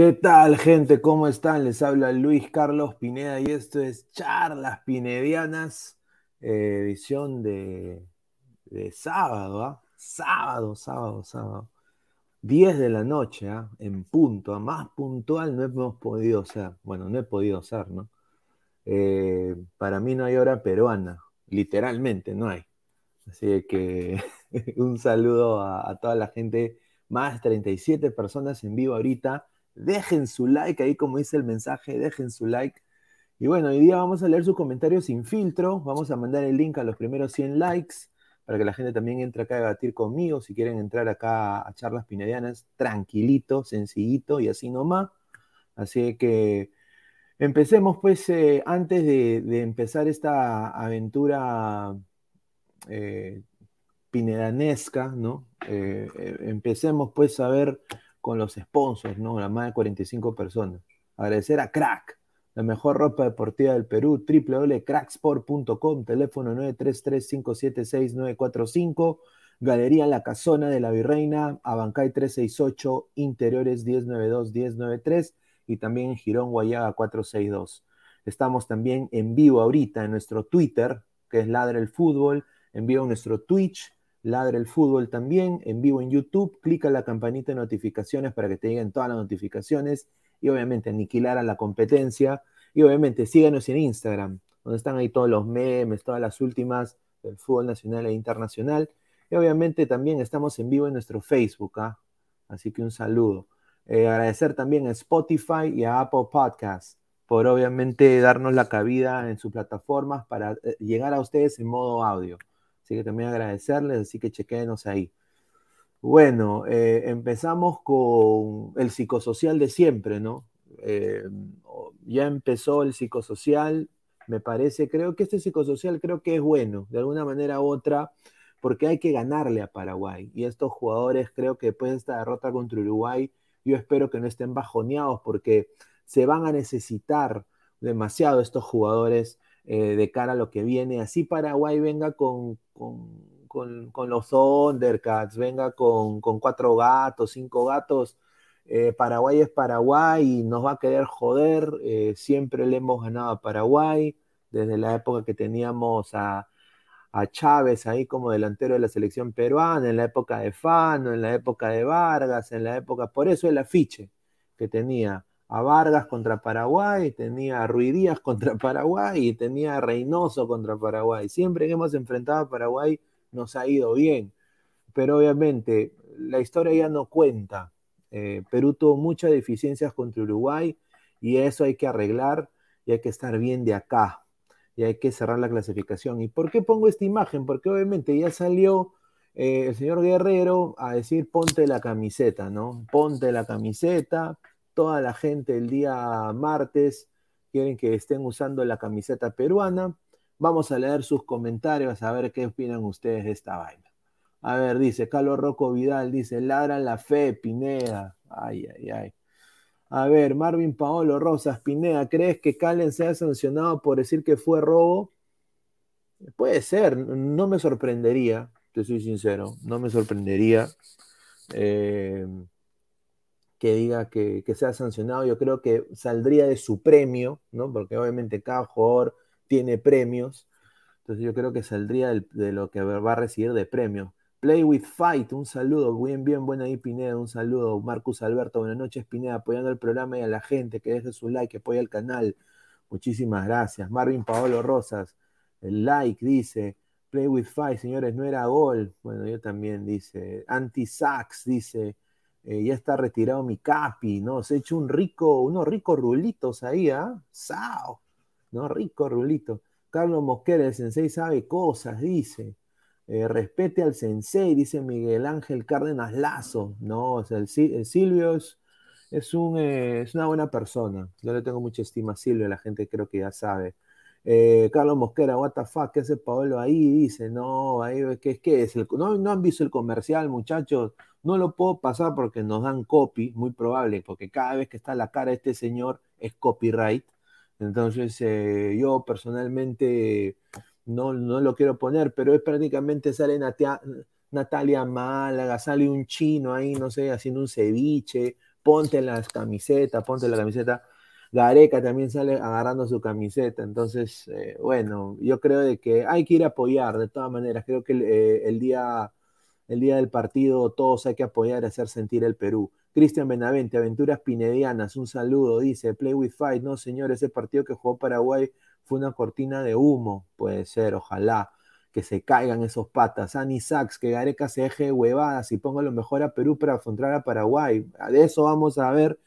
¿Qué tal, gente? ¿Cómo están? Les habla Luis Carlos Pineda y esto es Charlas Pinedianas, eh, edición de, sábado, ¿ah? Sábado, sábado, sábado. 10 de la noche, ¿ah? en punto, más puntual no hemos podido ser. Bueno, no he podido ser, ¿no? Eh, para mí no hay hora peruana, literalmente no hay. Así que un saludo a, toda la gente, más 37 personas en vivo ahorita. Dejen su like ahí, como dice el mensaje, dejen su like. Y bueno, hoy día vamos a leer sus comentarios sin filtro. Vamos a mandar el link a los primeros 100 likes para que la gente también entre acá a debatir conmigo. Si quieren entrar acá a charlas pinedianas, tranquilito, sencillito y así nomás. Así que empecemos pues, eh, antes de, empezar esta aventura eh, pinedanesca, ¿no? Eh, empecemos pues a ver con los sponsors, ¿no? La más de 45 personas. Agradecer a Crack la mejor ropa deportiva del Perú, www.cracksport.com, teléfono 933-576-945, Galería La Casona de la Virreina, Abancay 368, Interiores 1092-1093 y también en Girón Guayaga 462. Estamos también en vivo ahorita en nuestro Twitter, que es Ladre el Fútbol, en vivo en nuestro Twitch, Ladre el Fútbol también, en vivo en YouTube, clica la campanita de notificaciones para que te lleguen todas las notificaciones y obviamente aniquilar a la competencia. Y obviamente síganos en Instagram, donde están ahí todos los memes, todas las últimas del fútbol nacional e internacional. Y obviamente también estamos en vivo en nuestro Facebook, ¿ah? así que un saludo. Eh, agradecer también a Spotify y a Apple Podcasts por obviamente darnos la cabida en sus plataformas para eh, llegar a ustedes en modo audio. Así que también agradecerles, así que chequenos ahí. Bueno, eh, empezamos con el psicosocial de siempre, ¿no? Eh, ya empezó el psicosocial, me parece, creo que este psicosocial creo que es bueno, de alguna manera u otra, porque hay que ganarle a Paraguay. Y estos jugadores creo que después de esta derrota contra Uruguay, yo espero que no estén bajoneados porque se van a necesitar demasiado estos jugadores eh, de cara a lo que viene. Así Paraguay venga con con, los Thundercats, venga con, cuatro gatos, cinco gatos. Eh, Paraguay es Paraguay y nos va a querer joder. Eh, siempre le hemos ganado a Paraguay, desde la época que teníamos a, Chávez ahí como delantero de la selección peruana, en la época de Fano, en la época de Vargas, en la época, por eso el afiche que tenía a Vargas contra Paraguay, tenía a Ruidías contra Paraguay y tenía a Reynoso contra Paraguay. Siempre que hemos enfrentado a Paraguay nos ha ido bien. Pero obviamente la historia ya no cuenta. Eh, Perú tuvo muchas deficiencias contra Uruguay y eso hay que arreglar y hay que estar bien de acá y hay que cerrar la clasificación. ¿Y por qué pongo esta imagen? Porque obviamente ya salió eh, el señor Guerrero a decir ponte la camiseta, ¿no? Ponte la camiseta. Toda la gente el día martes quieren que estén usando la camiseta peruana. Vamos a leer sus comentarios a ver qué opinan ustedes de esta vaina. A ver, dice Carlos Rocco Vidal, dice, ladran la fe, Pineda. Ay, ay, ay. A ver, Marvin Paolo Rosas, Pineda, ¿crees que Calen sea sancionado por decir que fue robo? Puede ser, no me sorprendería, te soy sincero, no me sorprendería eh, que diga que, que, sea sancionado. Yo creo que saldría de su premio, ¿no? Porque obviamente cada jugador tiene premios. Entonces yo creo que saldría de lo que va a recibir de premio. Play with Fight, un saludo. Bien, bien, buena ahí, Pineda, un saludo. Marcus Alberto, buenas noches, Pineda, apoyando el programa y a la gente que deje su like, que apoya el canal. Muchísimas gracias. Marvin Paolo Rosas, el like, dice. Play with Fight, señores, no era gol. Bueno, yo también, dice. Anti-Sax, dice. Eh, ya está retirado mi capi, ¿no? Se ha hecho un rico, unos ricos rulitos ahí, ¿ah? ¡Sao! ¿no? Rico Rulito. Carlos Mosquera, el sensei sabe cosas, dice. Eh, respete al sensei, dice Miguel Ángel Cárdenas Lazo. No, o el, Silvio es, un, eh, es, una buena persona. Yo le tengo mucha estima a Silvio, la gente creo que ya sabe. Eh, Carlos Mosquera, what the fuck, ¿qué hace Paolo ahí? Dice, no, ahí, ¿qué, qué es? El, no, no han visto el comercial, muchachos. No lo puedo pasar porque nos dan copy, muy probable, porque cada vez que está la cara de este señor es copyright. Entonces, eh, yo personalmente no, no, lo quiero poner, pero es prácticamente sale Natalia Málaga, sale un chino ahí, no sé, haciendo un ceviche, ponte las camisetas, ponte la camiseta. Gareca también sale agarrando su camiseta, entonces, eh, bueno, yo creo de que hay que ir a apoyar, de todas maneras, creo que eh, el, día, el día del partido todos hay que apoyar y hacer sentir el Perú. Cristian Benavente, Aventuras Pinedianas, un saludo, dice, Play with Fight, no señor, ese partido que jugó Paraguay fue una cortina de humo, puede ser, ojalá. que se caigan esos patas. Ani Sachs, que Gareca se deje huevadas y ponga lo mejor a Perú para afrontar a Paraguay. De eso vamos a ver.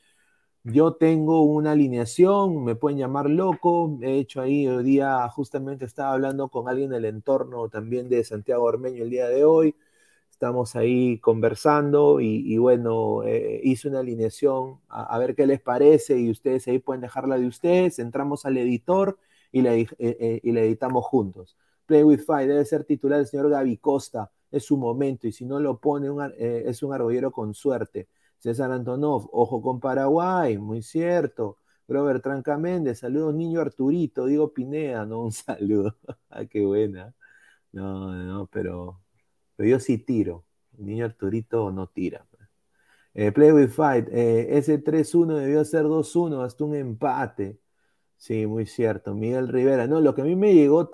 Yo tengo una alineación, me pueden llamar loco. He hecho ahí hoy día, justamente estaba hablando con alguien del entorno también de Santiago Ormeño el día de hoy. Estamos ahí conversando y, bueno, eh, hice una alineación a, ver qué les parece y ustedes ahí pueden dejarla de ustedes. Entramos al editor y la, eh, eh, y editamos juntos. Play with Fire debe ser titular el señor Gaby Costa, es su momento, y si no lo pone, es un argollero con suerte. César Antonov, ojo con Paraguay, muy cierto. Robert Tranca Méndez, saludos niño Arturito, digo Pinea, no un saludo. ah, qué buena. No, no, pero, pero yo sí tiro. Niño Arturito no tira. Eh, play with Fight, eh, ese 3-1 debió ser 2-1, hasta un empate. Sí, muy cierto. Miguel Rivera. No, lo que a mí me llegó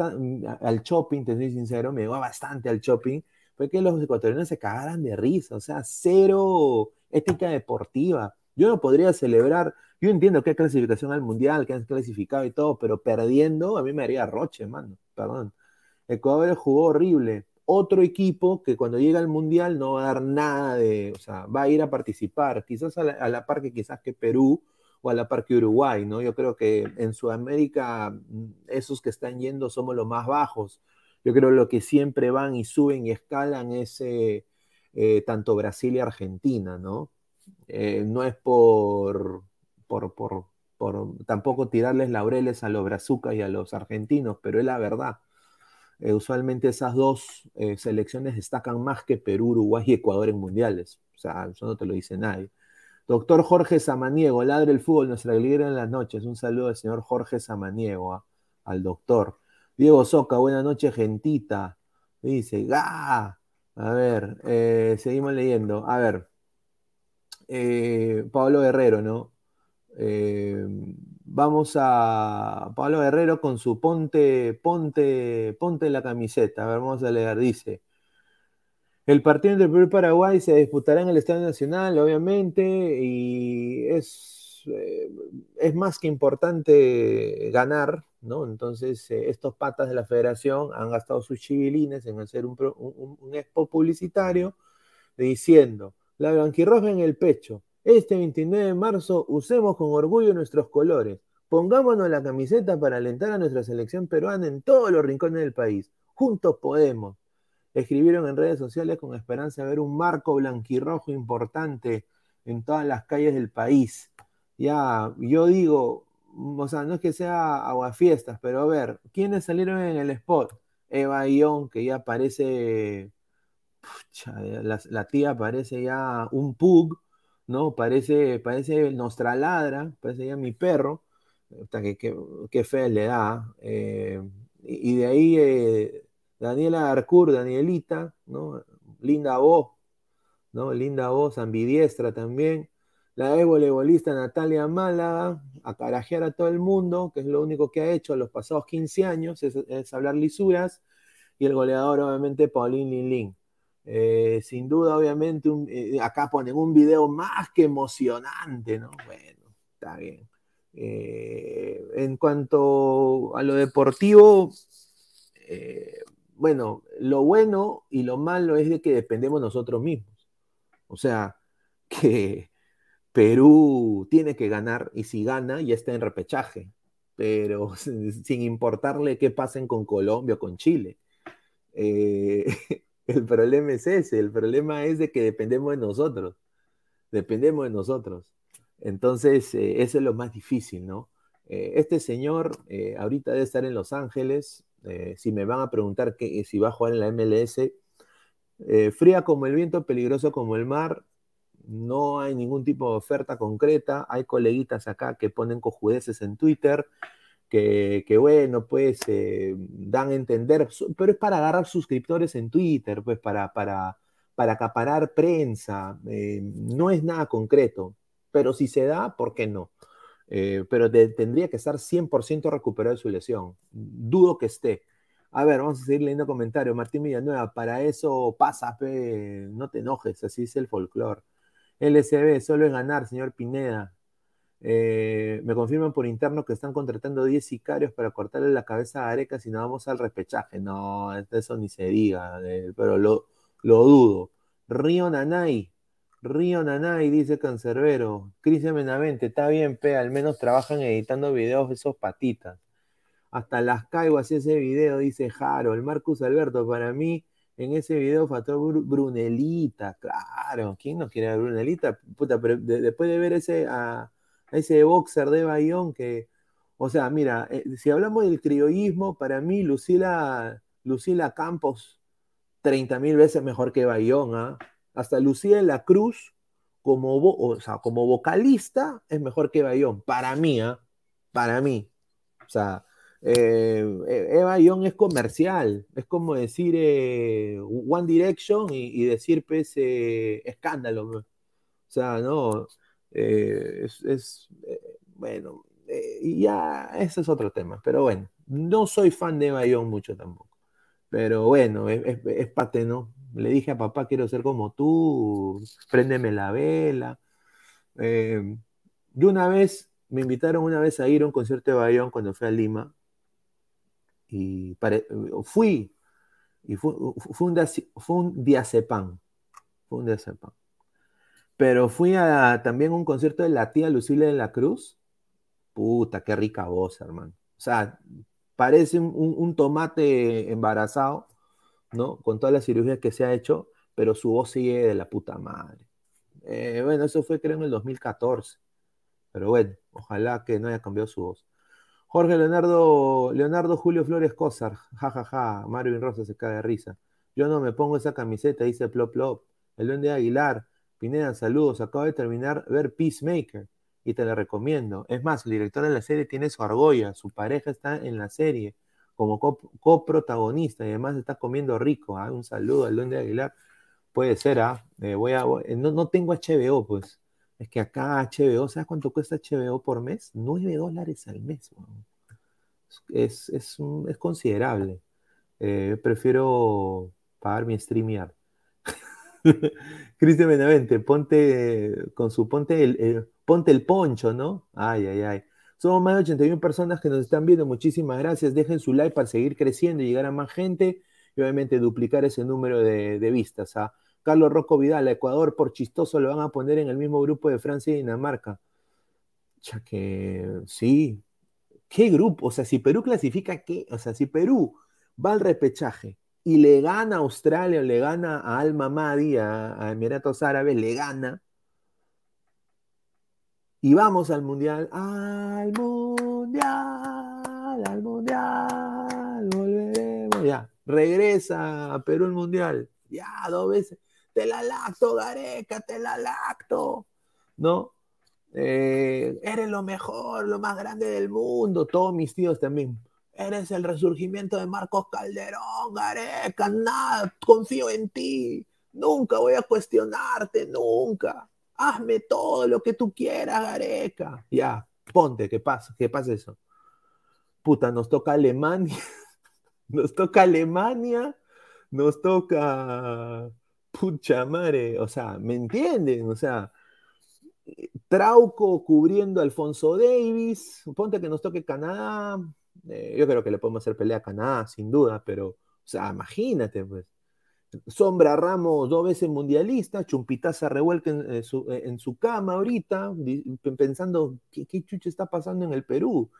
al shopping, te soy sincero, me llegó bastante al shopping, fue que los ecuatorianos se cagaran de risa. O sea, cero ética deportiva. Yo no podría celebrar, yo entiendo que hay clasificación al mundial, que han clasificado y todo, pero perdiendo a mí me haría roche, mano. Perdón. Ecuador jugó horrible. Otro equipo que cuando llega al mundial no va a dar nada de, o sea, va a ir a participar, quizás a la, a la par que quizás que Perú, o a la par que Uruguay, ¿no? Yo creo que en Sudamérica mm, esos que están yendo somos los más bajos. Yo creo que lo que siempre van y suben y escalan es eh, eh, tanto Brasil y Argentina, ¿no? Eh, no es por, por, por, por, tampoco tirarles laureles a los brazucas y a los argentinos, pero es la verdad. usualmente esas dos selecciones destacan más que Perú, Uruguay y Ecuador en mundiales. O sea, eso no te lo dice nadie. Doctor Jorge Samaniego, ladre el fútbol, nuestra alegría en las noches. Un saludo al señor Jorge Samaniego, ¿ah? al doctor. Diego Soca, buenas noches, gentita. Dice, ¡ga! A ver, eh, seguimos leyendo. A ver, eh, Pablo Guerrero, ¿no? Eh, vamos a Pablo Guerrero con su ponte, ponte, ponte la camiseta. A ver, vamos a leer. Dice, el partido entre Perú y Paraguay se disputará en el Estadio Nacional, obviamente, y es, es más que importante ganar, ¿no? Entonces, eh, estos patas de la federación han gastado sus chivilines en hacer un, un, expo publicitario diciendo, la blanquirroja en el pecho, este 29 de marzo usemos con orgullo nuestros colores, pongámonos la camiseta para alentar a nuestra selección peruana en todos los rincones del país, juntos podemos escribieron en redes sociales con esperanza de ver un marco blanquirrojo importante en todas las calles del país. Ya, yo digo, o sea, no es que sea aguafiestas, pero a ver, ¿quiénes salieron en el spot? Eva Ion, que ya parece, la, tía parece ya un pug, ¿no? Parece, parece Nostraladra, parece ya mi perro, que, que, fe le da. Eh, y, de ahí eh, Daniela Arcur, Danielita, ¿no? Linda voz, ¿no? Linda voz, ambidiestra también. La ex voleibolista Natalia Málaga, a carajear a todo el mundo, que es lo único que ha hecho los pasados 15 años, es, hablar lisuras. Y el goleador, obviamente, Paulín Lin eh, sin duda, obviamente, eh, acá ponen un video más que emocionante, ¿no? Bueno, está bien. Eh, en cuanto a lo deportivo, bueno, lo bueno y lo malo es de que dependemos nosotros mismos. O sea, que Perú tiene que ganar y si gana ya está en repechaje, pero sin importarle qué pasen con Colombia o con Chile. Eh, el problema es ese, el problema es de que dependemos de nosotros, dependemos de nosotros. Entonces, eh, eso es lo más difícil, ¿no? Eh, este señor ahorita debe estar en Los Ángeles, si me van a preguntar que, si va a jugar en la MLS, fría como el viento, peligroso como el mar, no hay ningún tipo de oferta concreta, hay coleguitas acá que ponen cojudeces en Twitter, que, bueno, pues eh, dan a entender, pero es para agarrar suscriptores en Twitter, pues para, para, para acaparar prensa, no es nada concreto, pero si se da, ¿por qué no? Eh, pero tendría que estar 100% recuperado de su lesión. Dudo que esté. A ver, vamos a seguir leyendo comentarios. Martín Villanueva, para eso pasa, no te enojes, así es el folclore. LSB, solo es ganar, señor Pineda. Eh, me confirman por interno que están contratando 10 sicarios para cortarle la cabeza a Areca si no vamos al repechaje. No, eso ni se diga, eh, pero lo, lo dudo. Río Nanay, Río Nanay, dice Cancerbero. Cristian Menavente, está bien, pe, al menos trabajan editando videos de esos patitas. Hasta las caigo así ese video, dice Jaro. El Marcus Alberto, para mí, en ese video faltó Brunelita, claro. ¿Quién no quiere a Brunelita? Puta, pero después de ver ese, a, ese boxer de Bayón que. O sea, mira, eh, si hablamos del criollismo, para mí Lucila, Lucila Campos, 30 mil veces mejor que Bayón, ¿ah? hasta Lucía en la Cruz, como, como vocalista, es mejor que Bayón. Para mí, ¿ah? Para mí. O sea, eh, Eva Young es comercial. Es como decir eh, One Direction y, decir pues, eh, escándalo. O sea, no. es, bueno, y ya, ese es otro tema. Pero bueno, no soy fan de Eva Young mucho tampoco. Pero bueno, es, es, ¿no? Le dije a papá, quiero ser como tú, préndeme la vela. Eh, una vez, me invitaron una vez a ir a un concierto de Bayón cuando fui a Lima. Y fui, y fue, un, fue un diazepam. Fue un diazepam. Pero fui a también un concierto de la tía Lucila de la Cruz. Puta, qué rica voz, hermano. O sea, parece un tomate embarazado ¿no? Con todas las cirugías que se ha hecho, pero su voz sigue de la puta madre. Eh, bueno, eso fue creo en el 2014. Pero bueno, ojalá que no haya cambiado su voz. Jorge Leonardo, Leonardo Julio Flores Cosar, jajaja, ja, ja. Marvin Rosa se cae de risa. Yo no me pongo esa camiseta, dice Plop Plop. El Duende Aguilar, Pineda, saludos. Acabo de terminar ver Peacemaker y te la recomiendo. Es más, el director de la serie tiene su argolla, su pareja está en la serie como coprotagonista y además está comiendo rico. ¿ah? Un saludo al Duende Aguilar. Puede ser, ¿ah? Eh, voy a, eh, no, tengo HBO, pues. Es que acá HBO, ¿sabes cuánto cuesta HBO por mes? 9 dólares al mes. Es, es, es, considerable. Eh, prefiero pagar mi streamear. Cristian Benavente, ponte con su ponte el, ponte el poncho, ¿no? Ay, ay, ay. Somos más de 81 personas que nos están viendo. Muchísimas gracias. Dejen su like para seguir creciendo y llegar a más gente y obviamente duplicar ese número de, vistas. A ¿ah? Carlos Rocco Vidal, a Ecuador por chistoso lo van a poner en el mismo grupo de Francia y Dinamarca. Ya que sí. ¿Qué grupo? O sea, si Perú clasifica, ¿qué? O sea, si Perú va al repechaje y le gana a Australia le gana a Alma Madi, a Emiratos Árabes, le gana y vamos al mundial, al mundial, al mundial, volveremos, ya, regresa a Perú el mundial, ya, dos veces, te la lacto, Gareca, te la lacto, ¿no? Eh, eres lo mejor, lo más grande del mundo, todos mis tíos también. Eres el resurgimiento de Marcos Calderón, Gareca, nada, confío en ti, nunca voy a cuestionarte, nunca hazme todo lo que tú quieras, Gareca. Ya, ponte, ¿qué pasa? ¿Qué pasa eso? Puta, nos toca Alemania, nos toca Alemania, nos toca, pucha madre, o sea, ¿me entienden? O sea, Trauco cubriendo a Alfonso Davis, ponte que nos toque Canadá, eh, yo creo que le podemos hacer pelea a Canadá, sin duda, pero, o sea, imagínate, pues. Sombra Ramos, dos veces mundialista, Chumpitaza revuelca en, eh, su, eh, en su cama ahorita, pensando ¿qué, qué chucha está pasando en el Perú.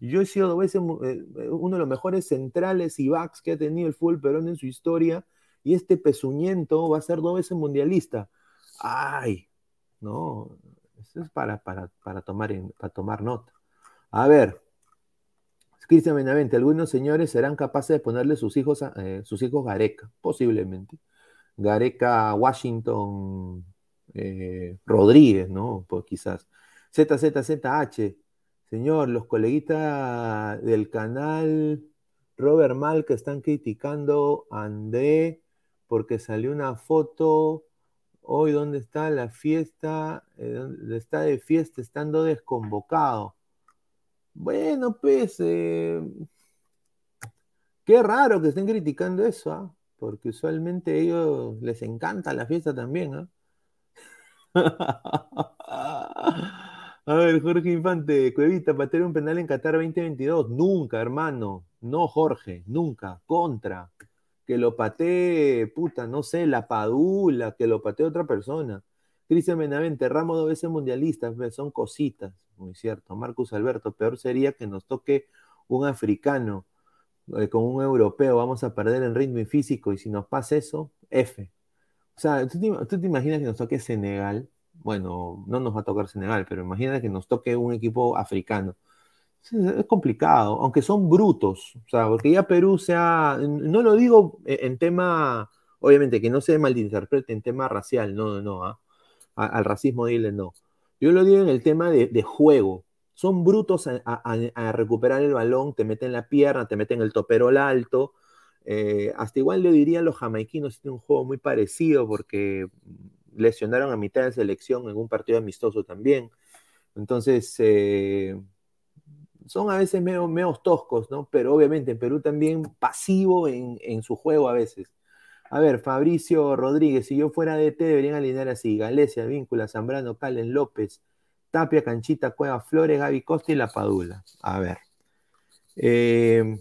Yo he sido dos veces uno de los mejores centrales y backs que ha tenido el fútbol peruano en su historia, y este pezuñento va a ser dos veces mundialista. Ay, no, eso es para, para, para, tomar, para tomar nota. A ver, Cristian Benavente, algunos señores serán capaces de ponerle sus hijos, eh, sus hijos Gareca, posiblemente. Gareca, Washington, eh, Rodríguez, ¿no? Pues quizás. ZZZH, señor, los coleguitas del canal Robert Mal que están criticando a porque salió una foto hoy ¿dónde está la fiesta, eh, está de fiesta estando desconvocado. Bueno, pues, eh, qué raro que estén criticando eso, ¿ah? porque usualmente a ellos les encanta la fiesta también. ¿ah? A ver, Jorge Infante, Cuevita, patear un penal en Qatar 2022. Nunca, hermano. No, Jorge, nunca. Contra. Que lo patee, puta, no sé, la Padula, que lo patee otra persona. Cristian Benavente, Ramos dos veces mundialistas, son cositas, muy cierto. Marcus Alberto, peor sería que nos toque un africano eh, con un europeo, vamos a perder en ritmo y físico, y si nos pasa eso, F. O sea, ¿tú te, imaginas que nos toque Senegal? Bueno, no nos va a tocar Senegal, pero imagina que nos toque un equipo africano. Es, complicado, aunque son brutos, o sea, porque ya Perú sea, no lo digo en tema, obviamente que no se malinterprete en tema racial, no, no, ¿ah? al racismo dile no. Yo lo digo en el tema de, juego. Son brutos a, recuperar el balón, te meten la pierna, te meten el toperol alto. Eh, hasta igual le diría a los jamaiquinos, tiene un juego muy parecido porque lesionaron a mitad de selección en un partido amistoso también. Entonces, eh, son a veces medio, toscos, ¿no? Pero obviamente en Perú también pasivo en, en su juego a veces. A ver, Fabricio Rodríguez, si yo fuera de DT deberían alinear así, Galecia, Víncula, Zambrano, Calen, López, Tapia, Canchita, Cueva, Flores, Gaby Costa y La Padula. A ver. Eh,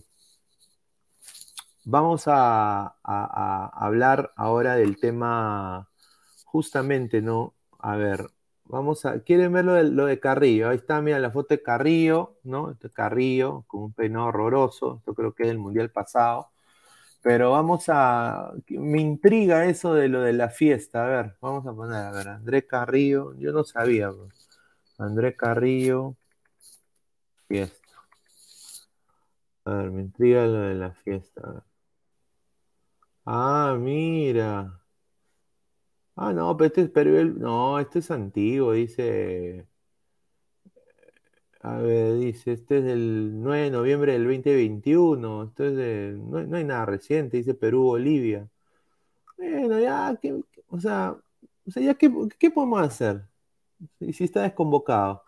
vamos a, hablar ahora del tema justamente, ¿no? A ver, vamos a, ¿quieren ver lo de, Carrillo? Ahí está, mira la foto de Carrillo, ¿no? Este Carrillo con un peinado horroroso, esto creo que es del Mundial pasado. Pero vamos a. Me intriga eso de lo de la fiesta. A ver, vamos a poner, a ver, Andrés Carrillo. Yo no sabía. Pues. Andrés Carrillo. Fiesta. A ver, me intriga lo de la fiesta. Ah, mira. Ah, no, pero este es Perú. No, este es antiguo, dice. A ver, dice, este es del 9 de noviembre del 2021, esto es de, no, hay nada reciente, dice Perú-Bolivia. Bueno, ya, o sea, o sea, ya, ¿qué, ¿qué, podemos hacer? Y si está desconvocado.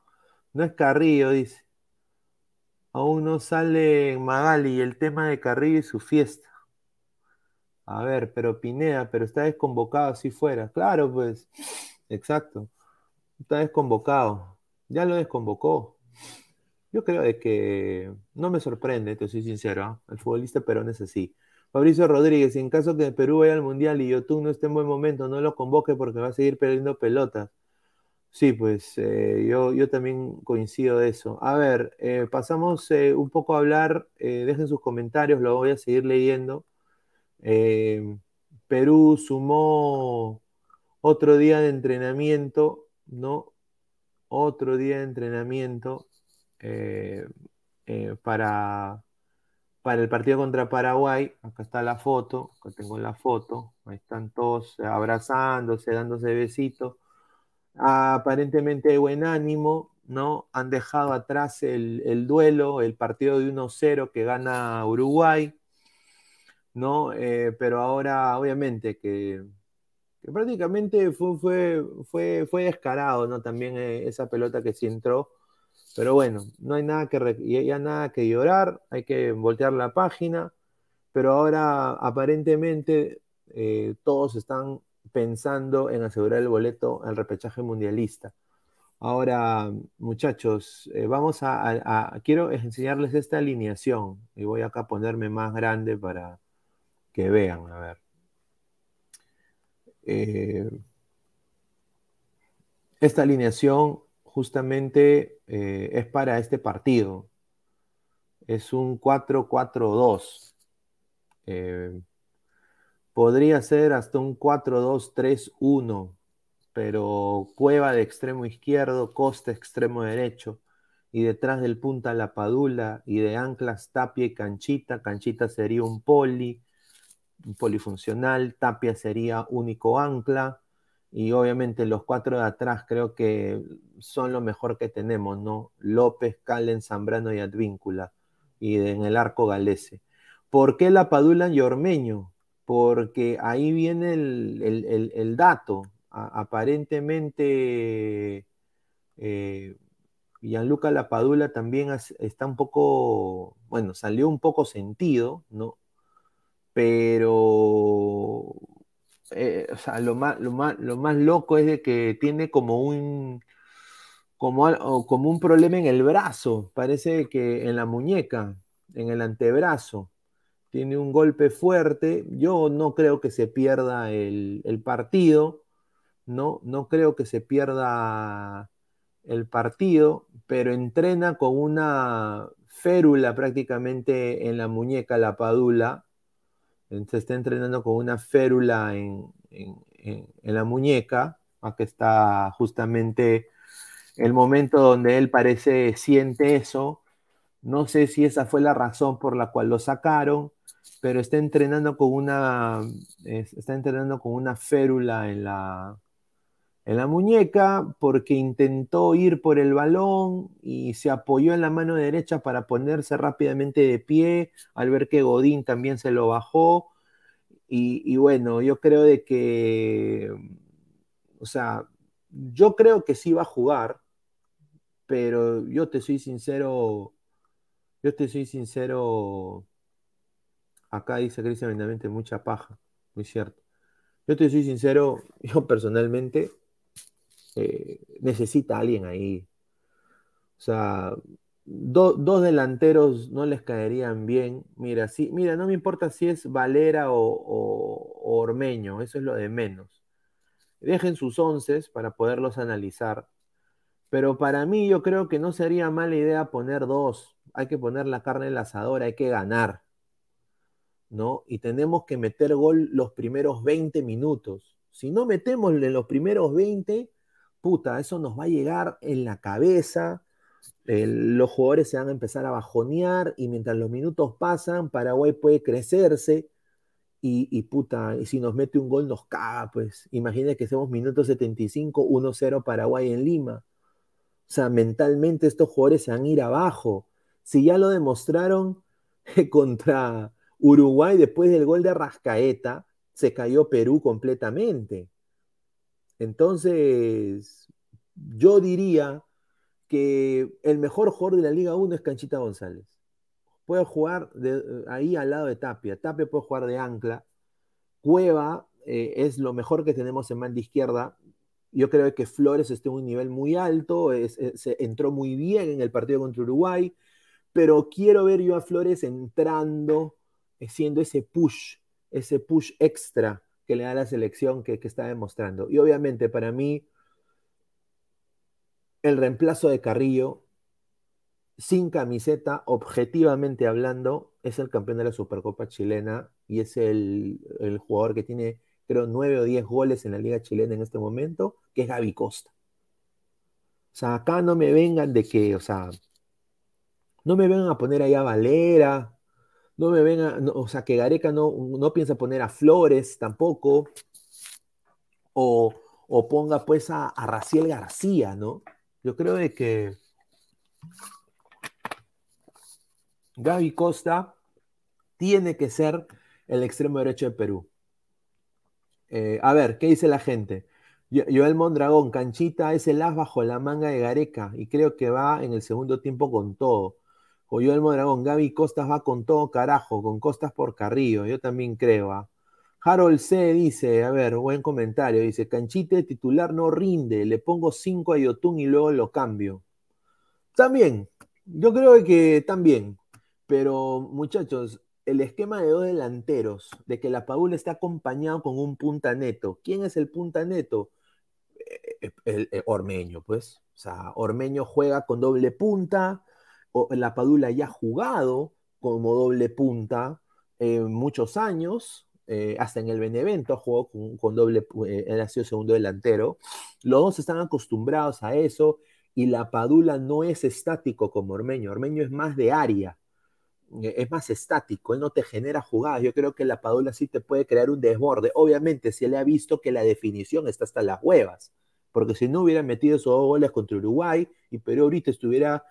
No es Carrillo, dice. Aún no sale Magali el tema de Carrillo y su fiesta. A ver, pero Pineda, pero está desconvocado si fuera. Claro, pues, exacto. Está desconvocado. Ya lo desconvocó. Yo creo que no me sorprende, te soy sincero, ¿ah? el futbolista peruano es así. Fabricio Rodríguez, en caso que Perú vaya al Mundial y Yotun no esté en buen momento, no lo convoque porque va a seguir perdiendo pelotas. Sí, pues eh, yo, yo también coincido de eso. A ver, eh, pasamos eh, un poco a hablar, dejen sus comentarios, lo voy a seguir leyendo. Perú sumó otro día de entrenamiento, ¿no? Otro día de entrenamiento eh, eh, para, para el partido contra Paraguay. Acá está la foto, acá tengo la foto. Ahí están todos abrazándose, dándose besitos. aparentemente de buen ánimo, ¿no? Han dejado atrás el, duelo, el partido de 1-0 que gana Uruguay, ¿no? Eh, pero ahora, obviamente, que, prácticamente fue, fue, fue, fue descarado, ¿no? También esa pelota que sí entró pero bueno, no hay nada que, ya nada que llorar, hay que voltear la página, pero ahora aparentemente eh, todos están pensando en asegurar el boleto al repechaje mundialista. Ahora, muchachos, eh, vamos a, quiero enseñarles esta alineación y voy acá a ponerme más grande para que vean, a ver. Eh, esta alineación justamente eh, es para este partido. Es un 4-4-2. Eh, podría ser hasta un 4-2-3-1, pero Cueva de extremo izquierdo, Costa extremo derecho, y detrás del punta la Padula, y de anclas Tapia y Canchita. Canchita sería un poli, polifuncional, Tapia sería único ancla, y obviamente los cuatro de atrás creo que son lo mejor que tenemos, ¿no? López, Calen, Zambrano y Advíncula, y en el arco galese. ¿Por qué la Padula y Ormeño? Porque ahí viene el, dato. aparentemente, eh, Gianluca Lapadula también está un poco, bueno, salió un poco sentido, ¿no? Pero eh, o sea, lo más, lo, más, lo más loco es de que tiene como un, como, un problema en el brazo, parece que en la muñeca, en el antebrazo. Tiene un golpe fuerte. Yo no creo que se pierda el, el partido. No, no creo que se pierda el partido, pero entrena con una férula prácticamente en la muñeca, la padula. Se está entrenando con una férula en, en, la muñeca. Aquí está justamente el momento donde él parece, siente eso. No sé si esa fue la razón por la cual lo sacaron, pero está entrenando con una, está entrenando con una férula en la, en la muñeca porque intentó ir por el balón y se apoyó en la mano derecha para ponerse rápidamente de pie al ver que Godín también se lo bajó. Y, bueno, yo creo de que, o sea, yo creo que sí va a jugar, pero yo te soy sincero, yo te soy sincero, acá dice Cristian Vendamente mucha paja, muy cierto. Yo te soy sincero, yo personalmente eh, necesita alguien ahí. O sea, dos delanteros no les caerían bien. Mira, sí, mira, no me importa si es Valera o, Ormeño, eso es lo de menos. Dejen sus once para poderlos analizar. Pero para mí yo creo que no sería mala idea poner dos. Hay que poner la carne en el asador, hay que ganar. ¿No? Y tenemos que meter gol los primeros 20 minutos. Si no metemos en los primeros 20, puta, eso nos va a llegar en la cabeza, los jugadores se van a empezar a bajonear y mientras los minutos pasan, Paraguay puede crecerse y, puta, y si nos mete un gol nos caga, pues imagina que hacemos minutos 75, 1-0 Paraguay en Lima. O sea, mentalmente estos jugadores se van a ir abajo. Si ya lo demostraron contra Uruguay después del gol de Rascaeta, se cayó Perú completamente. Entonces, yo diría que el mejor jugador de la Liga 1 es Canchita González. Puede jugar de, ahí al lado de Tapia. Tapia puede jugar de ancla. Cueva eh, es lo mejor que tenemos en banda izquierda. Yo creo que Flores está en un nivel muy alto, se entró muy bien en el partido contra Uruguay, pero quiero ver yo a Flores entrando, haciendo ese push, ese push extra que le da la selección que, está demostrando. Y obviamente para mí, el reemplazo de Carrillo, sin camiseta, objetivamente hablando, es el campeón de la Supercopa chilena y es el, jugador que tiene, creo, nueve o diez goles en la Liga chilena en este momento, que es Gaby Costa. O sea, acá no me vengan de que, o sea, no me vengan a poner ahí a Valera, no me venga, o sea, que Gareca no, no piensa poner a Flores tampoco, o, ponga pues a, Raciel García, ¿no? Yo creo de que Gaby Costa tiene que ser el extremo derecho de Perú. Eh, a ver, ¿qué dice la gente? Joel Mondragón, Canchita es el as bajo la manga de Gareca y creo que va en el segundo tiempo con todo. Joel Mondragón, Gaby Costas va con todo carajo, con Costas por Carrillo, yo también creo. ¿ah? Harold C dice, a ver, buen comentario, dice, Canchite titular no rinde, le pongo 5 a Yotun y luego lo cambio. También, yo creo que también, pero muchachos, el esquema de dos delanteros, de que la Paula está acompañado con un punta neto. ¿Quién es el punta neto? Eh, eh, el, el Ormeño, pues. O sea, Ormeño juega con doble punta, la Padula ya ha jugado como doble punta muchos años, eh, hasta en el Benevento jugó con, con doble, eh, él ha sido segundo delantero. Los dos están acostumbrados a eso y la Padula no es estático como Ormeño. Ormeño es más de área, eh, es más estático, él no te genera jugadas. Yo creo que la Padula sí te puede crear un desborde. Obviamente, si él ha visto que la definición está hasta las huevas, porque si no hubiera metido esos dos goles contra Uruguay y Perú ahorita estuviera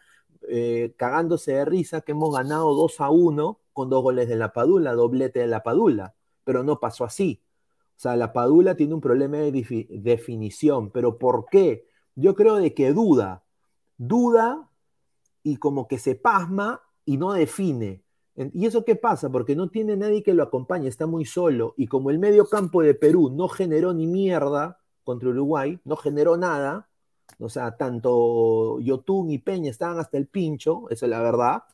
eh, cagándose de risa que hemos ganado 2 a 1 con dos goles de la Padula, doblete de la Padula, pero no pasó así. O sea, la Padula tiene un problema de definición, pero ¿por qué? Yo creo de que duda, duda y como que se pasma y no define. ¿Y eso qué pasa? Porque no tiene nadie que lo acompañe, está muy solo. Y como el medio campo de Perú no generó ni mierda contra Uruguay, no generó nada, O sea, tanto Yotun y Peña estaban hasta el pincho, eso es la verdad.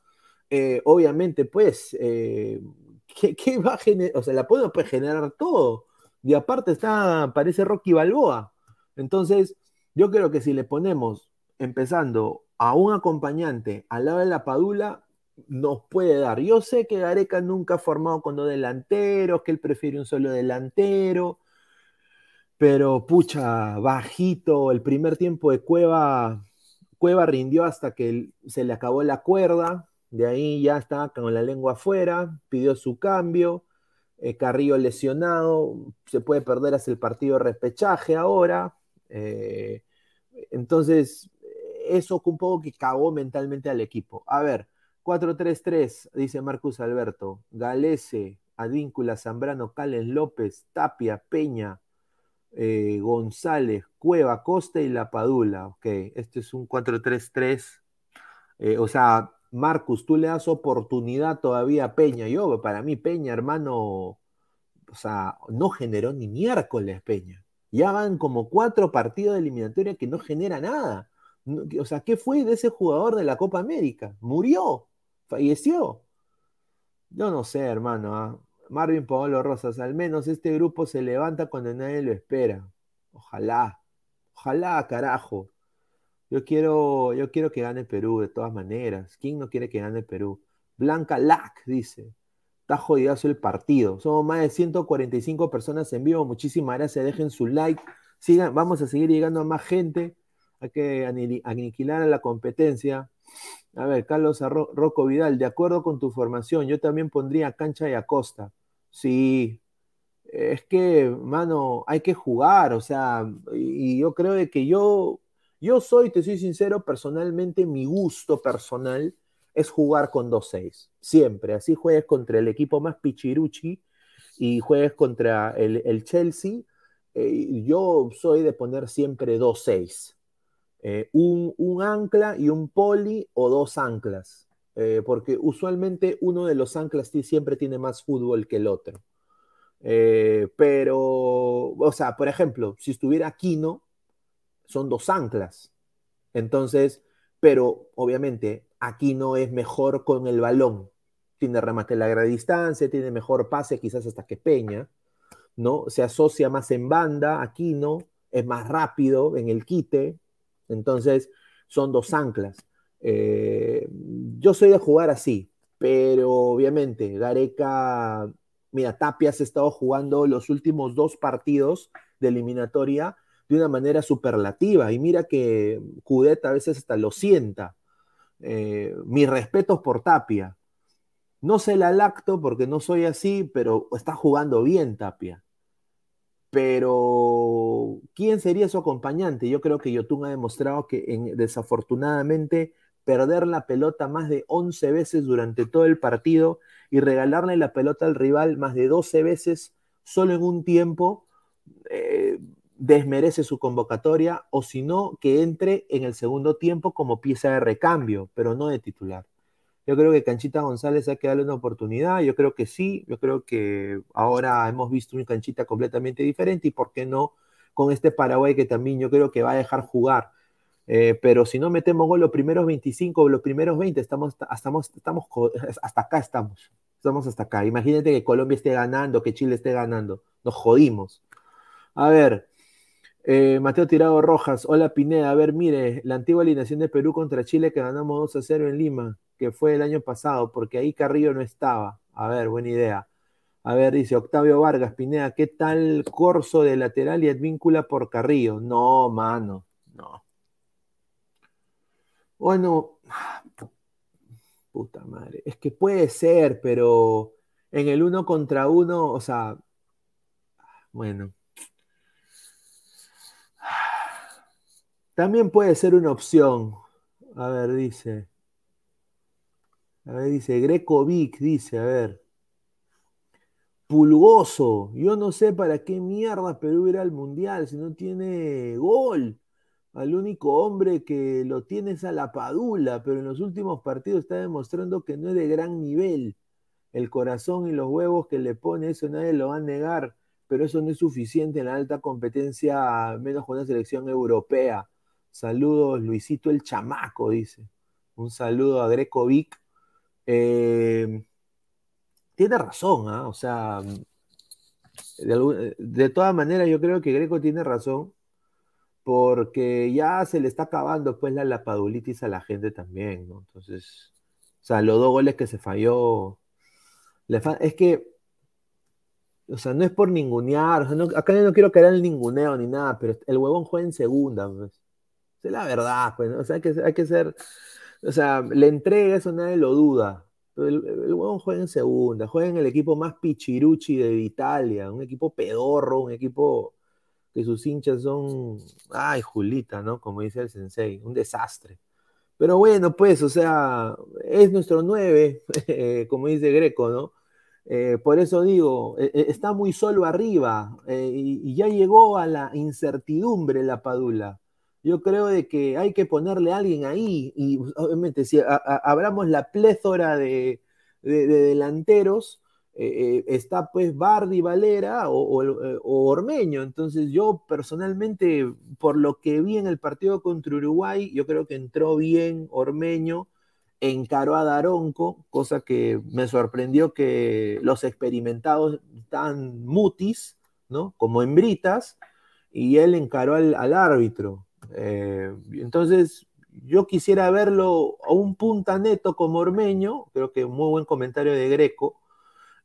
Eh, obviamente, pues, eh, ¿qué, va a generar? O sea, la puede generar todo. Y aparte está, parece Rocky Balboa. Entonces, yo creo que si le ponemos, empezando a un acompañante al lado de la Padula, nos puede dar. Yo sé que Gareca nunca ha formado con dos delanteros, que él prefiere un solo delantero, pero pucha, bajito, el primer tiempo de Cueva, Cueva rindió hasta que se le acabó la cuerda, de ahí ya estaba con la lengua afuera, pidió su cambio, eh, Carrillo lesionado, se puede perder hasta el partido de repechaje ahora, eh, entonces eso un poco que cagó mentalmente al equipo. A ver, 4-3-3, dice Marcus Alberto, Galese, Advíncula, Zambrano, Cales López, Tapia, Peña, eh, González, Cueva, Costa y La Padula. Ok, este es un 4-3-3. Eh, o sea, Marcus, tú le das oportunidad todavía a Peña. Yo, para mí, Peña, hermano, o sea, no generó ni miércoles Peña. Ya van como cuatro partidos de eliminatoria que no genera nada. O sea, ¿qué fue de ese jugador de la Copa América? Murió, falleció. Yo no sé, hermano. ¿ah? Marvin Paolo Rosas, al menos este grupo se levanta cuando nadie lo espera. Ojalá, ojalá, carajo. Yo quiero, yo quiero que gane Perú de todas maneras. ¿Quién no quiere que gane Perú? Blanca Lac dice. Está jodidazo el partido. Somos más de 145 personas en vivo. Muchísimas gracias. Dejen su like. Sigan, vamos a seguir llegando a más gente. Hay que aniquilar a la competencia. A ver, Carlos Rocco Vidal, de acuerdo con tu formación, yo también pondría Cancha y Acosta. Sí, es que, mano, hay que jugar, o sea, y yo creo de que yo, yo soy, te soy sincero, personalmente, mi gusto personal es jugar con 2-6, siempre, así juegues contra el equipo más pichiruchi y juegues contra el, Chelsea, eh, yo soy de poner siempre 2-6, eh, un, un ancla y un poli o dos anclas. Eh, porque usualmente uno de los anclas siempre tiene más fútbol que el otro. Eh, pero, o sea, por ejemplo, si estuviera Aquino, son dos anclas. Entonces, pero obviamente Aquino es mejor con el balón. Tiene remate a larga distancia, tiene mejor pase, quizás hasta que Peña, ¿no? Se asocia más en banda, Aquino es más rápido en el quite. Entonces, son dos anclas. Eh, yo soy de jugar así, pero obviamente Gareca, mira, Tapia se ha estado jugando los últimos dos partidos de eliminatoria de una manera superlativa y mira que Cudet a veces hasta lo sienta. Eh, mis respetos por Tapia. No se la lacto porque no soy así, pero está jugando bien Tapia. Pero, ¿quién sería su acompañante? Yo creo que Yotun ha demostrado que desafortunadamente perder la pelota más de 11 veces durante todo el partido y regalarle la pelota al rival más de 12 veces solo en un tiempo, eh, desmerece su convocatoria o si no, que entre en el segundo tiempo como pieza de recambio, pero no de titular. Yo creo que Canchita González hay que una oportunidad, yo creo que sí, yo creo que ahora hemos visto una canchita completamente diferente y por qué no con este Paraguay que también yo creo que va a dejar jugar eh, pero si no metemos gol los primeros 25 o los primeros 20, estamos, estamos, estamos, hasta acá estamos. Estamos hasta acá. Imagínate que Colombia esté ganando, que Chile esté ganando. Nos jodimos. A ver, eh, Mateo Tirado Rojas, hola Pineda. A ver, mire, la antigua alineación de Perú contra Chile que ganamos 2 a 0 en Lima, que fue el año pasado, porque ahí Carrillo no estaba. A ver, buena idea. A ver, dice Octavio Vargas, Pineda, ¿qué tal Corso de lateral y Advíncula por Carrillo? No, mano, no. Bueno, puta madre, es que puede ser, pero en el uno contra uno, o sea, bueno. También puede ser una opción. A ver, dice. A ver, dice Greco Vic, dice, a ver. Pulgoso. Yo no sé para qué mierda Perú irá al mundial si no tiene gol al único hombre que lo tiene es a la Padula, pero en los últimos partidos está demostrando que no es de gran nivel. El corazón y los huevos que le pone, eso nadie lo va a negar, pero eso no es suficiente en la alta competencia, menos con una selección europea. Saludos, Luisito el Chamaco, dice. Un saludo a Greco Vic. Eh, tiene razón, ¿ah? O sea, de, de todas maneras yo creo que Greco tiene razón porque ya se le está acabando pues la lapadulitis a la gente también, ¿no? Entonces, o sea, los dos goles que se falló, es que, o sea, no es por ningunear, o sea, acá yo no quiero caer el ninguneo ni nada, pero el huevón juega en segunda, pues. Es la verdad, pues, ¿no? O sea, hay que, hay que ser, o sea, le entrega, eso nadie lo duda. El, el huevón juega en segunda, juega en el equipo más pichiruchi de Italia, un equipo pedorro, un equipo que sus hinchas son, ay, Julita, ¿no? Como dice el sensei, un desastre. Pero bueno, pues, o sea, es nuestro 9, como dice Greco, ¿no? Eh, por eso digo, e, e, está muy solo arriba eh, y, ya llegó a la incertidumbre la Padula. Yo creo de que hay que ponerle a alguien ahí y obviamente si abramos la pléthora de delanteros, eh, eh, está pues Bardi, Valera o, eh, o, Ormeño. Entonces yo personalmente, por lo que vi en el partido contra Uruguay, yo creo que entró bien Ormeño, encaró a Daronco, cosa que me sorprendió que los experimentados están mutis, ¿no? Como hembritas, y él encaró al, árbitro. entonces, yo quisiera verlo a un punta neto como Ormeño, creo que muy buen comentario de Greco,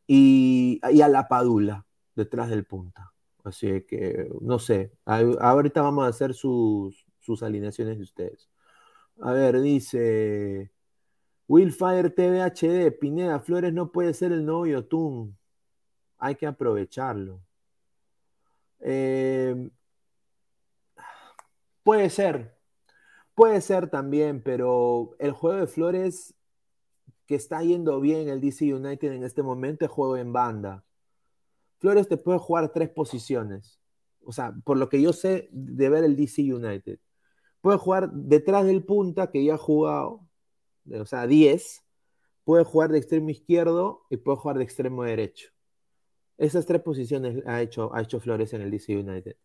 y, a la Padula detrás del punta. Así que, no sé, ahorita vamos a hacer sus, sus alineaciones de ustedes. A ver, dice Willfire TVHD, Pineda Flores no puede ser el novio Tun. Hay que aprovecharlo. Eh, puede ser, puede ser también, pero el juego de Flores que está yendo bien el DC United en este momento es juego en banda. Flores te puede jugar tres posiciones. O sea, por lo que yo sé de ver el DC United. Puede jugar detrás del punta, que ya ha jugado, o sea, 10. Puede jugar de extremo izquierdo y puede jugar de extremo derecho. Esas tres posiciones ha hecho, ha hecho Flores en el DC United.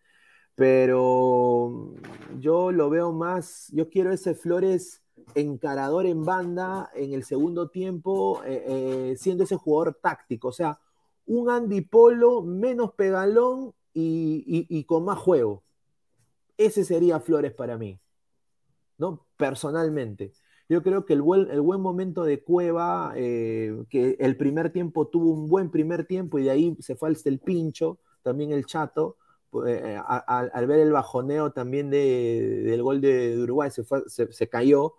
Pero yo lo veo más, yo quiero ese Flores encarador en banda en el segundo tiempo, eh, eh, siendo ese jugador táctico. O sea, un Andy Polo menos pegalón y, con más juego. Ese sería Flores para mí, ¿no? Personalmente. Yo creo que el buen, el buen momento de Cueva, eh, que el primer tiempo tuvo un buen primer tiempo y de ahí se fue el pincho, también el chato, al ver el bajoneo también del gol de, Uruguay, se, se, cayó,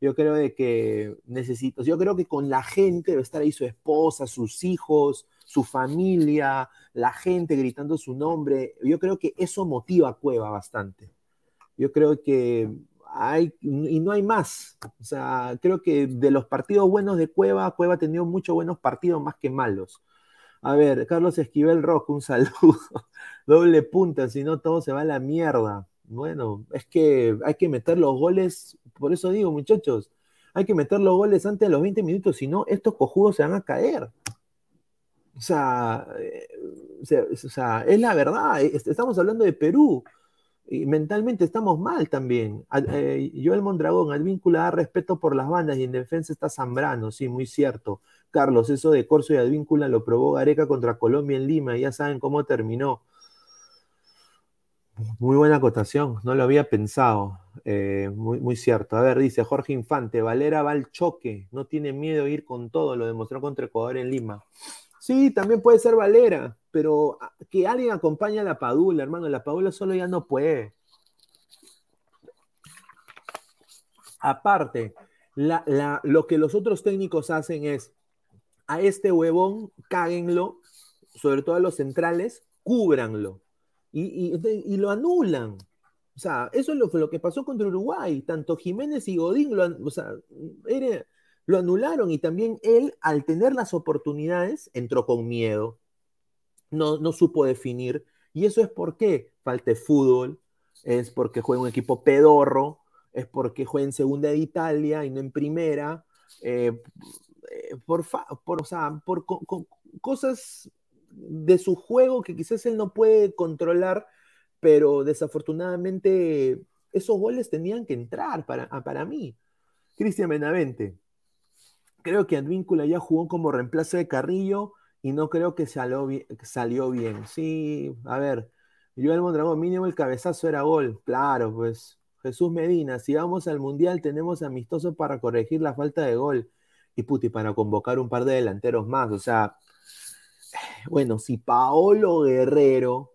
yo creo de que necesito, yo creo que con la gente debe estar ahí su esposa, sus hijos, su familia, la gente gritando su nombre. Yo creo que eso motiva a Cueva bastante. Yo creo que hay, y no hay más. O sea, creo que de los partidos buenos de Cueva, Cueva ha tenido muchos buenos partidos más que malos. A ver, Carlos Esquivel Rojo, un saludo. Doble punta, si no todo se va a la mierda. Bueno, es que hay que meter los goles, por eso digo, muchachos, hay que meter los goles antes de los 20 minutos, si no, estos cojudos se van a caer. O sea, eh, es la verdad, estamos hablando de Perú, y mentalmente estamos mal también. Eh, Joel Mondragón, al vínculo da respeto por las bandas y en defensa está Zambrano, sí, muy cierto. Carlos, eso de Corso y Advíncula lo probó Gareca contra Colombia en Lima, y ya saben cómo terminó. Muy buena acotación, no lo había pensado. Eh, muy, muy cierto. A ver, dice Jorge Infante, Valera va al choque, no tiene miedo de ir con todo, lo demostró contra Ecuador en Lima. Sí, también puede ser Valera, pero ah, que alguien acompañe a la Padula, hermano, la Padula solo ya no puede. Aparte, lo que los otros técnicos hacen es, a este huevón, cáguenlo, sobre todo a los centrales, cúbranlo y, lo anulan. O sea, eso es lo, que pasó contra Uruguay. Tanto Jiménez y Godín lo, lo anularon y también él, al tener las oportunidades, entró con miedo. No, no supo definir. Y eso es porque falta de fútbol, es porque juega un equipo pedorro, es porque juega en segunda de Italia y no en primera. Eh, eh, por, por, o sea, por cosas de su juego que quizás él no puede controlar, pero desafortunadamente esos goles tenían que entrar para, ah, para mí. Cristian Benavente. Creo que Advíncula ya jugó como reemplazo de Carrillo y no creo que salió bien. Sí, a ver, Joel Mondragón, mínimo el cabezazo era gol. Claro, pues. Jesús Medina, si vamos al Mundial tenemos amistoso para corregir la falta de gol. Y puti, para convocar un par de delanteros más. O sea, bueno, si Paolo Guerrero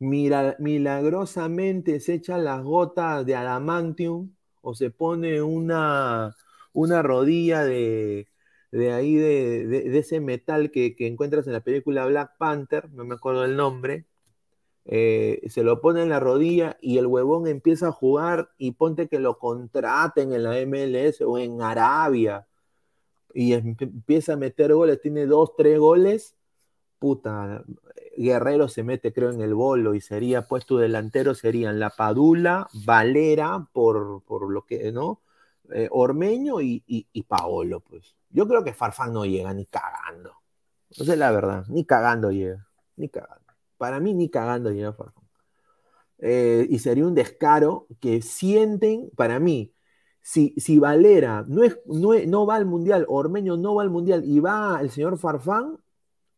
mira, milagrosamente se echa las gotas de adamantium o se pone una, una rodilla de, de ahí, de, de, ese metal que, encuentras en la película Black Panther, no me acuerdo el nombre, eh, se lo pone en la rodilla y el huevón empieza a jugar y ponte que lo contraten en la MLS o en Arabia y empieza a meter goles, tiene dos, tres goles, puta, Guerrero se mete creo en el bolo y sería puesto delantero, serían La Padula, Valera, por, por lo que, ¿no? Eh, Ormeño y, y, Paolo, pues. Yo creo que Farfán no llega ni cagando. No sé la verdad, ni cagando llega, ni cagando. Para mí ni cagando llega Farfán. Eh, y sería un descaro que sienten, para mí, si, si Valera no, es, no, no, va al Mundial, Ormeño no va al Mundial y va el señor Farfán,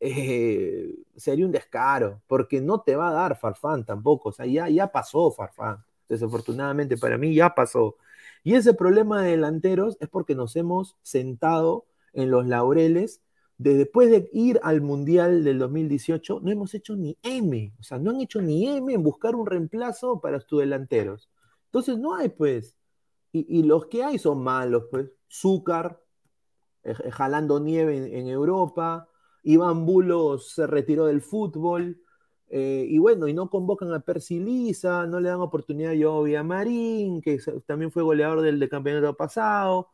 eh, sería un descaro, porque no te va a dar Farfán tampoco, o sea, ya, ya pasó Farfán, desafortunadamente para mí ya pasó. Y ese problema de delanteros es porque nos hemos sentado en los laureles de después de ir al Mundial del 2018, no hemos hecho ni M, o sea, no han hecho ni M en buscar un reemplazo para tus delanteros. Entonces no hay, pues, y, los que hay son malos, pues, Zúcar, eh, jalando nieve en, Europa, Iván Bulos se retiró del fútbol, eh, y bueno, y no convocan a Persilisa, no le dan oportunidad a Joe Marín, que también fue goleador del, campeonato pasado,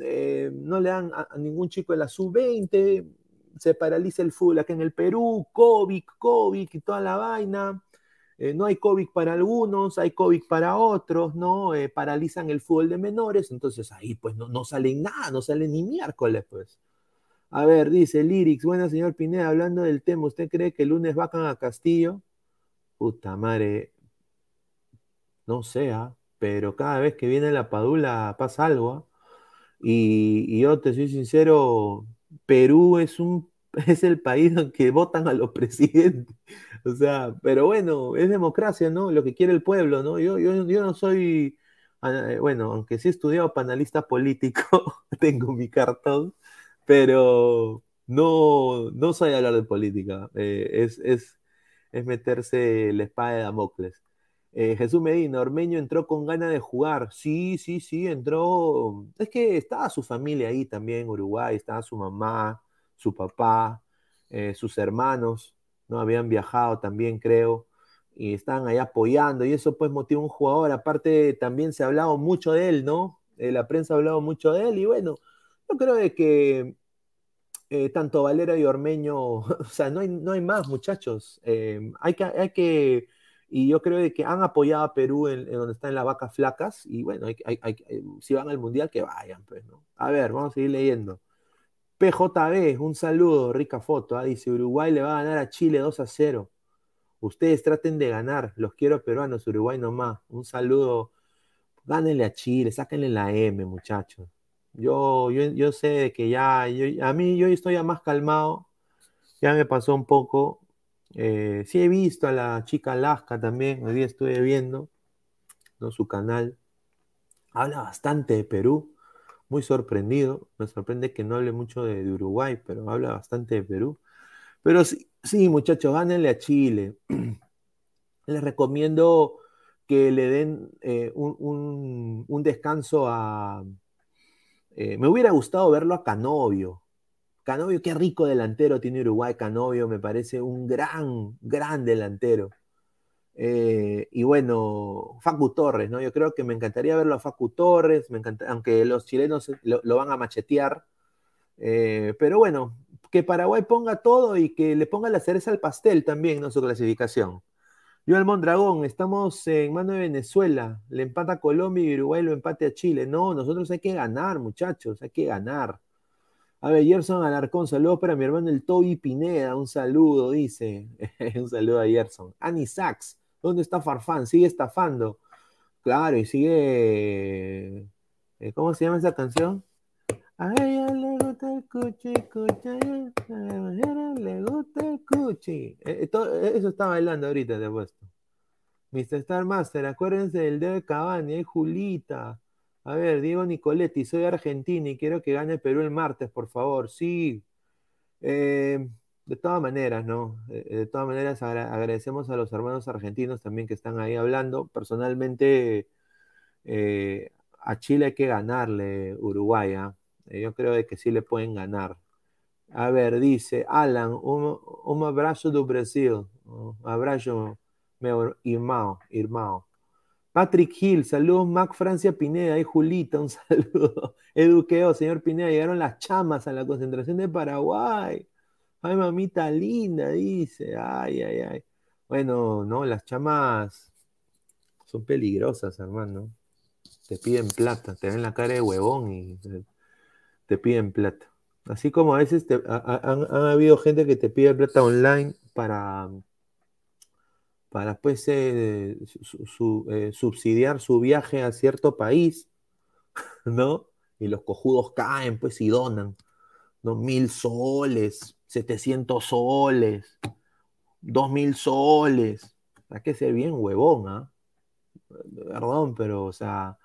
eh, no le dan a, ningún chico de la sub-20, se paraliza el fútbol acá en el Perú, COVID, COVID y toda la vaina. Eh, no hay COVID para algunos, hay COVID para otros, ¿no? paralizan el fútbol de menores, entonces ahí pues no, no sale nada, no sale ni miércoles, pues. A ver, dice Lyrics, buena señor Pineda, hablando del tema, ¿usted cree que el lunes vacan a Castillo? Puta madre, no sea, ¿ah? pero cada vez que viene la Padula pasa algo. ¿ah? Y, yo te soy sincero, Perú es un es el país donde votan a los presidentes. O sea, pero bueno, es democracia, ¿no? Lo que quiere el pueblo, ¿no? Yo, yo, yo no soy, eh, bueno, aunque sí he estudiado para analista político, tengo mi cartón, pero no, no soy hablar de política, eh, es, es, es, meterse la espada de Damocles. Eh, Jesús Medina, Ormeño entró con ganas de jugar. Sí, sí, sí, entró. Es que estaba su familia ahí también Uruguay, estaba su mamá, su papá, eh, sus hermanos, ¿no? Habían viajado también, creo, y estaban ahí apoyando, y eso pues motiva a un jugador. Aparte, también se ha hablado mucho de él, ¿no? la prensa ha hablado mucho de él, y bueno, yo creo que eh, tanto Valera y Ormeño, o sea, no hay, no hay más, muchachos. Eh, hay, que, hay que, y yo creo que han apoyado a Perú en, donde están las vacas flacas, y bueno, hay, si van al Mundial, que vayan, pues, ¿no? A ver, vamos a seguir leyendo. PJB, un saludo, rica foto, ¿ah? dice Uruguay le va a ganar a Chile 2 a 0. Ustedes traten de ganar, los quiero peruanos, Uruguay nomás. Un saludo, gánenle a Chile, sáquenle la M, muchachos. Yo, yo, sé que ya, a mí yo estoy ya más calmado, ya me pasó un poco. Eh, sí he visto a la chica Alaska también, hoy día estuve viendo ¿no? su canal. Habla bastante de Perú, muy sorprendido. Me sorprende que no hable mucho de, Uruguay, pero habla bastante de Perú. Pero sí, sí muchachos, gánenle a Chile. Les recomiendo que le den eh, un descanso a, eh, me hubiera gustado verlo a Canovio. Canovio, qué rico delantero tiene Uruguay. Canovio me parece un gran, gran delantero. Eh, y bueno, Facu Torres, ¿no? Yo creo que me encantaría verlo a Facu Torres, me encanta, aunque los chilenos lo, van a machetear. Eh, pero bueno, que Paraguay ponga todo y que le ponga la cereza al pastel también, ¿no? Su clasificación. Joel Mondragón, estamos en mano de Venezuela, le empata a Colombia y Uruguay lo empate a Chile. No, nosotros hay que ganar, muchachos, hay que ganar. A ver, Gerson Alarcón, saludos para mi hermano el Toby Pineda, un saludo, dice. un saludo a Gerson. Annie Sachs, ¿dónde está Farfán? Sigue estafando. Claro, y sigue. Eh, ¿Cómo se llama esa canción? A ella le gusta el cuchi, cuchi, a ella le gusta el cuchi. Eh, eh, eso está bailando ahorita, te he puesto. Mr. Star Master, acuérdense del de Cavani, hay Julita. A ver, Diego Nicoletti, soy argentino y quiero que gane Perú el martes, por favor. Sí. de todas maneras, ¿no? de todas maneras, agradecemos a los hermanos argentinos también que están ahí hablando. Personalmente, a Chile hay que ganarle, Uruguay. Eh, yo creo que sí le pueden ganar. A ver, dice Alan, un, abrazo do Brasil. Un abrazo, meu irmão. Patrick Hill, saludos Mac Francia Pineda y Julita, un saludo. Eduqueo, señor Pineda, llegaron las chamas a la concentración de Paraguay. Ay, mamita linda, dice. Ay, ay, ay. Bueno, no, las chamas son peligrosas, hermano. Te piden plata, te ven la cara de huevón y te piden plata. Así como a veces han, habido gente que te pide plata online para, para pues, eh, eh, subsidiar su viaje a cierto país, ¿no? Y los cojudos caen, pues, y donan, ¿no? Mil soles, setecientos soles, dos mil soles. Hay que ser bien huevón, ¿ah? Perdón, pero, o sea,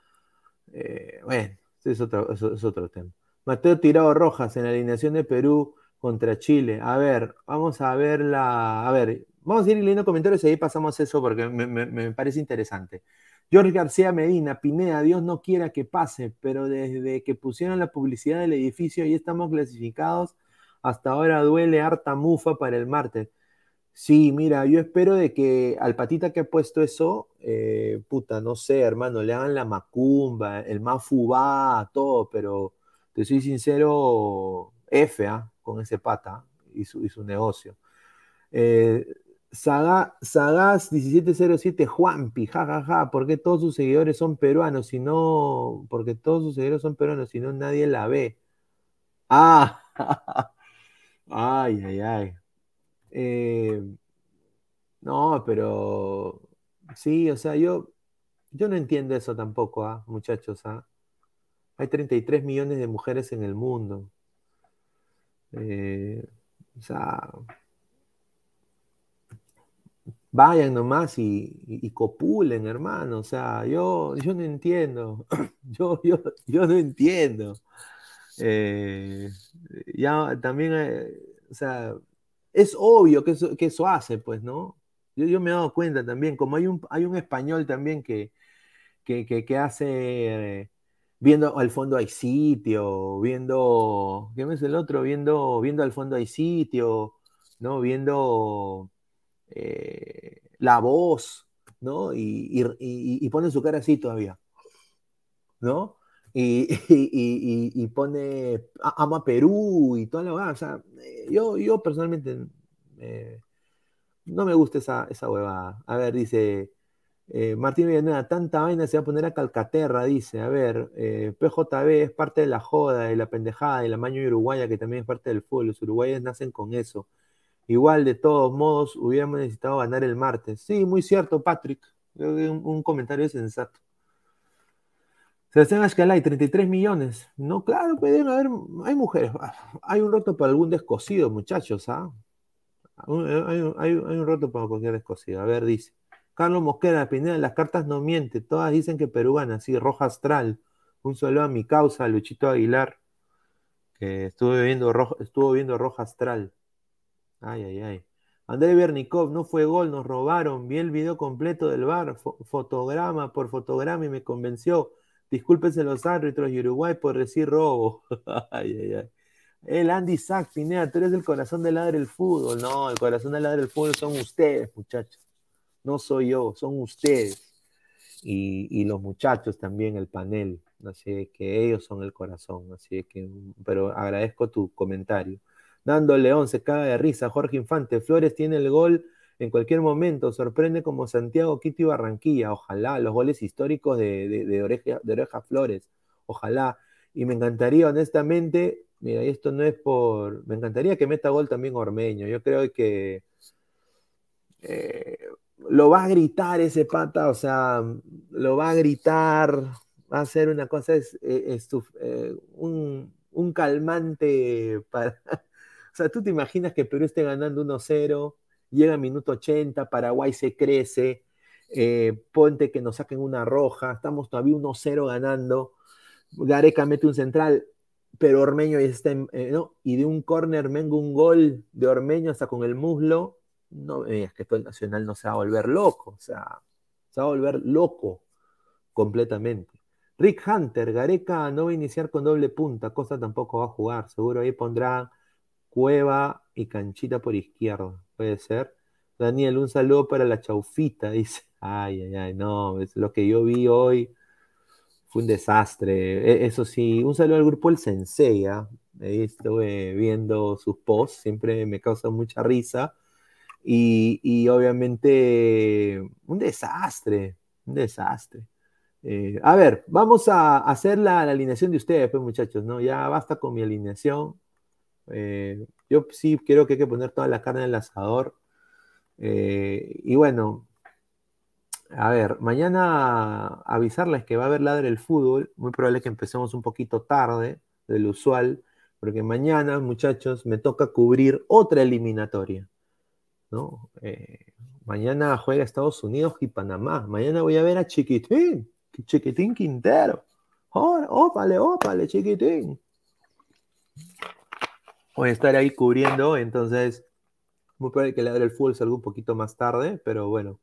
eh, bueno, es otro, es otro tema. Mateo Tirado Rojas en la alineación de Perú contra Chile. A ver, vamos a ver la. A ver, vamos a ir leyendo comentarios y ahí pasamos eso porque me, parece interesante. George García Medina, Pineda, Dios no quiera que pase, pero desde que pusieron la publicidad del edificio y estamos clasificados, hasta ahora duele harta mufa para el martes. Sí, mira, yo espero de que al patita que ha puesto eso, eh, puta, no sé, hermano, le hagan la macumba, el mafubá, todo, pero te soy sincero, F ¿ah? con ese pata y su, su negocio. Eh, Sagaz 1707 Juanpi, jajaja, ja, porque todos sus seguidores son peruanos, si no, porque todos sus seguidores son peruanos, si no nadie la ve. Ah, ay, ay, ay. Eh, no, pero sí, o sea, yo, yo no entiendo eso tampoco, ¿ah? muchachos. ¿ah? Hay 33 millones de mujeres en el mundo. Eh, o sea, vayan nomás y, copulen, hermano. O sea, yo, yo no entiendo. Yo, yo, yo no entiendo. Eh, ya también, eh, o sea, es obvio que eso, que eso hace, pues, ¿no? Yo, yo, me he dado cuenta también, como hay un, hay un español también que, que, que hace viendo al fondo hay sitio, viendo, ¿qué es el otro? Viendo, viendo al fondo hay sitio, ¿no? Viendo eh, la voz, ¿no? Y, pone su cara así todavía, ¿no? Y, pone ama Perú y toda la verdad. O sea, yo, yo personalmente eh, no me gusta esa, esa huevada. A ver, dice eh, Martín Villanueva, tanta vaina se va a poner a Calcaterra, dice. A ver, eh, PJB es parte de la joda, de la pendejada, de la maño uruguaya, que también es parte del fútbol. Los uruguayos nacen con eso. Igual, de todos modos, hubiéramos necesitado ganar el martes. Sí, muy cierto, Patrick. Un, un comentario sensato. Sebastián Ashkalay, 33 millones. No, claro, pueden haber, hay mujeres. Hay un roto para algún descosido, muchachos, ¿ah? Hay, hay un roto para cualquier descosido. A ver, dice. Carlos Mosquera, Pineda, las cartas no mienten, todas dicen que Perú gana, sí, roja astral. Un saludo a mi causa, Luchito Aguilar, que estuvo viendo, roja, estuvo viendo roja astral. Ay, ay, ay. André Bernikov, no fue gol, nos robaron. Vi el video completo del bar, fotograma por fotograma y me convenció. Discúlpense los árbitros y Uruguay por decir robo. ay, ay, ay. El Andy Sack, Pineda, tú eres el corazón del ladre del fútbol. No, el corazón del ladre del fútbol son ustedes, muchachos no soy yo, son ustedes. Y, los muchachos también, el panel. Así que ellos son el corazón. Así que, pero agradezco tu comentario. Nando León se caga de risa. Jorge Infante, Flores tiene el gol en cualquier momento. Sorprende como Santiago, Quito y Barranquilla. Ojalá, los goles históricos de, oreja, Flores. Ojalá. Y me encantaría, honestamente, mira, esto no es por. Me encantaría que meta gol también Ormeño. Yo creo que. Eh, lo va a gritar ese pata, o sea, lo va a gritar, va a ser una cosa, es, eh, eh, un, un, calmante para... O sea, tú te imaginas que Perú esté ganando 1-0, llega minuto 80, Paraguay se crece, eh, ponte que nos saquen una roja, estamos todavía 1-0 ganando, Gareca mete un central, pero Ormeño está, ¿no? Y de un córner venga un gol de Ormeño hasta con el muslo, no es que todo el Nacional no se va a volver loco, o sea, se va a volver loco completamente. Rick Hunter, Gareca no va a iniciar con doble punta, Cosa tampoco va a jugar, seguro ahí pondrá Cueva y Canchita por izquierda, puede ser. Daniel, un saludo para la chaufita, dice. Ay, ay, ay, no, es lo que yo vi hoy fue un desastre. E, eso sí, un saludo al grupo El Sensei, ¿ah? ahí estuve viendo sus posts, siempre me causa mucha risa. Y, obviamente un desastre, un desastre. Eh, a ver, vamos a hacer la, alineación de ustedes, pues muchachos, ¿no? Ya basta con mi alineación. Eh, yo sí creo que hay que poner toda la carne en el asador. Eh, y bueno, a ver, mañana avisarles que va a haber ladre el fútbol. Muy probable que empecemos un poquito tarde de lo usual, porque mañana, muchachos, me toca cubrir otra eliminatoria. Eh, mañana juega Estados Unidos y Panamá. Mañana voy a ver a Chiquitín, Chiquitín Quintero. ópale, ópale, Chiquitín. Voy a estar ahí cubriendo, entonces, muy probable que le el fútbol salga un poquito más tarde, pero bueno,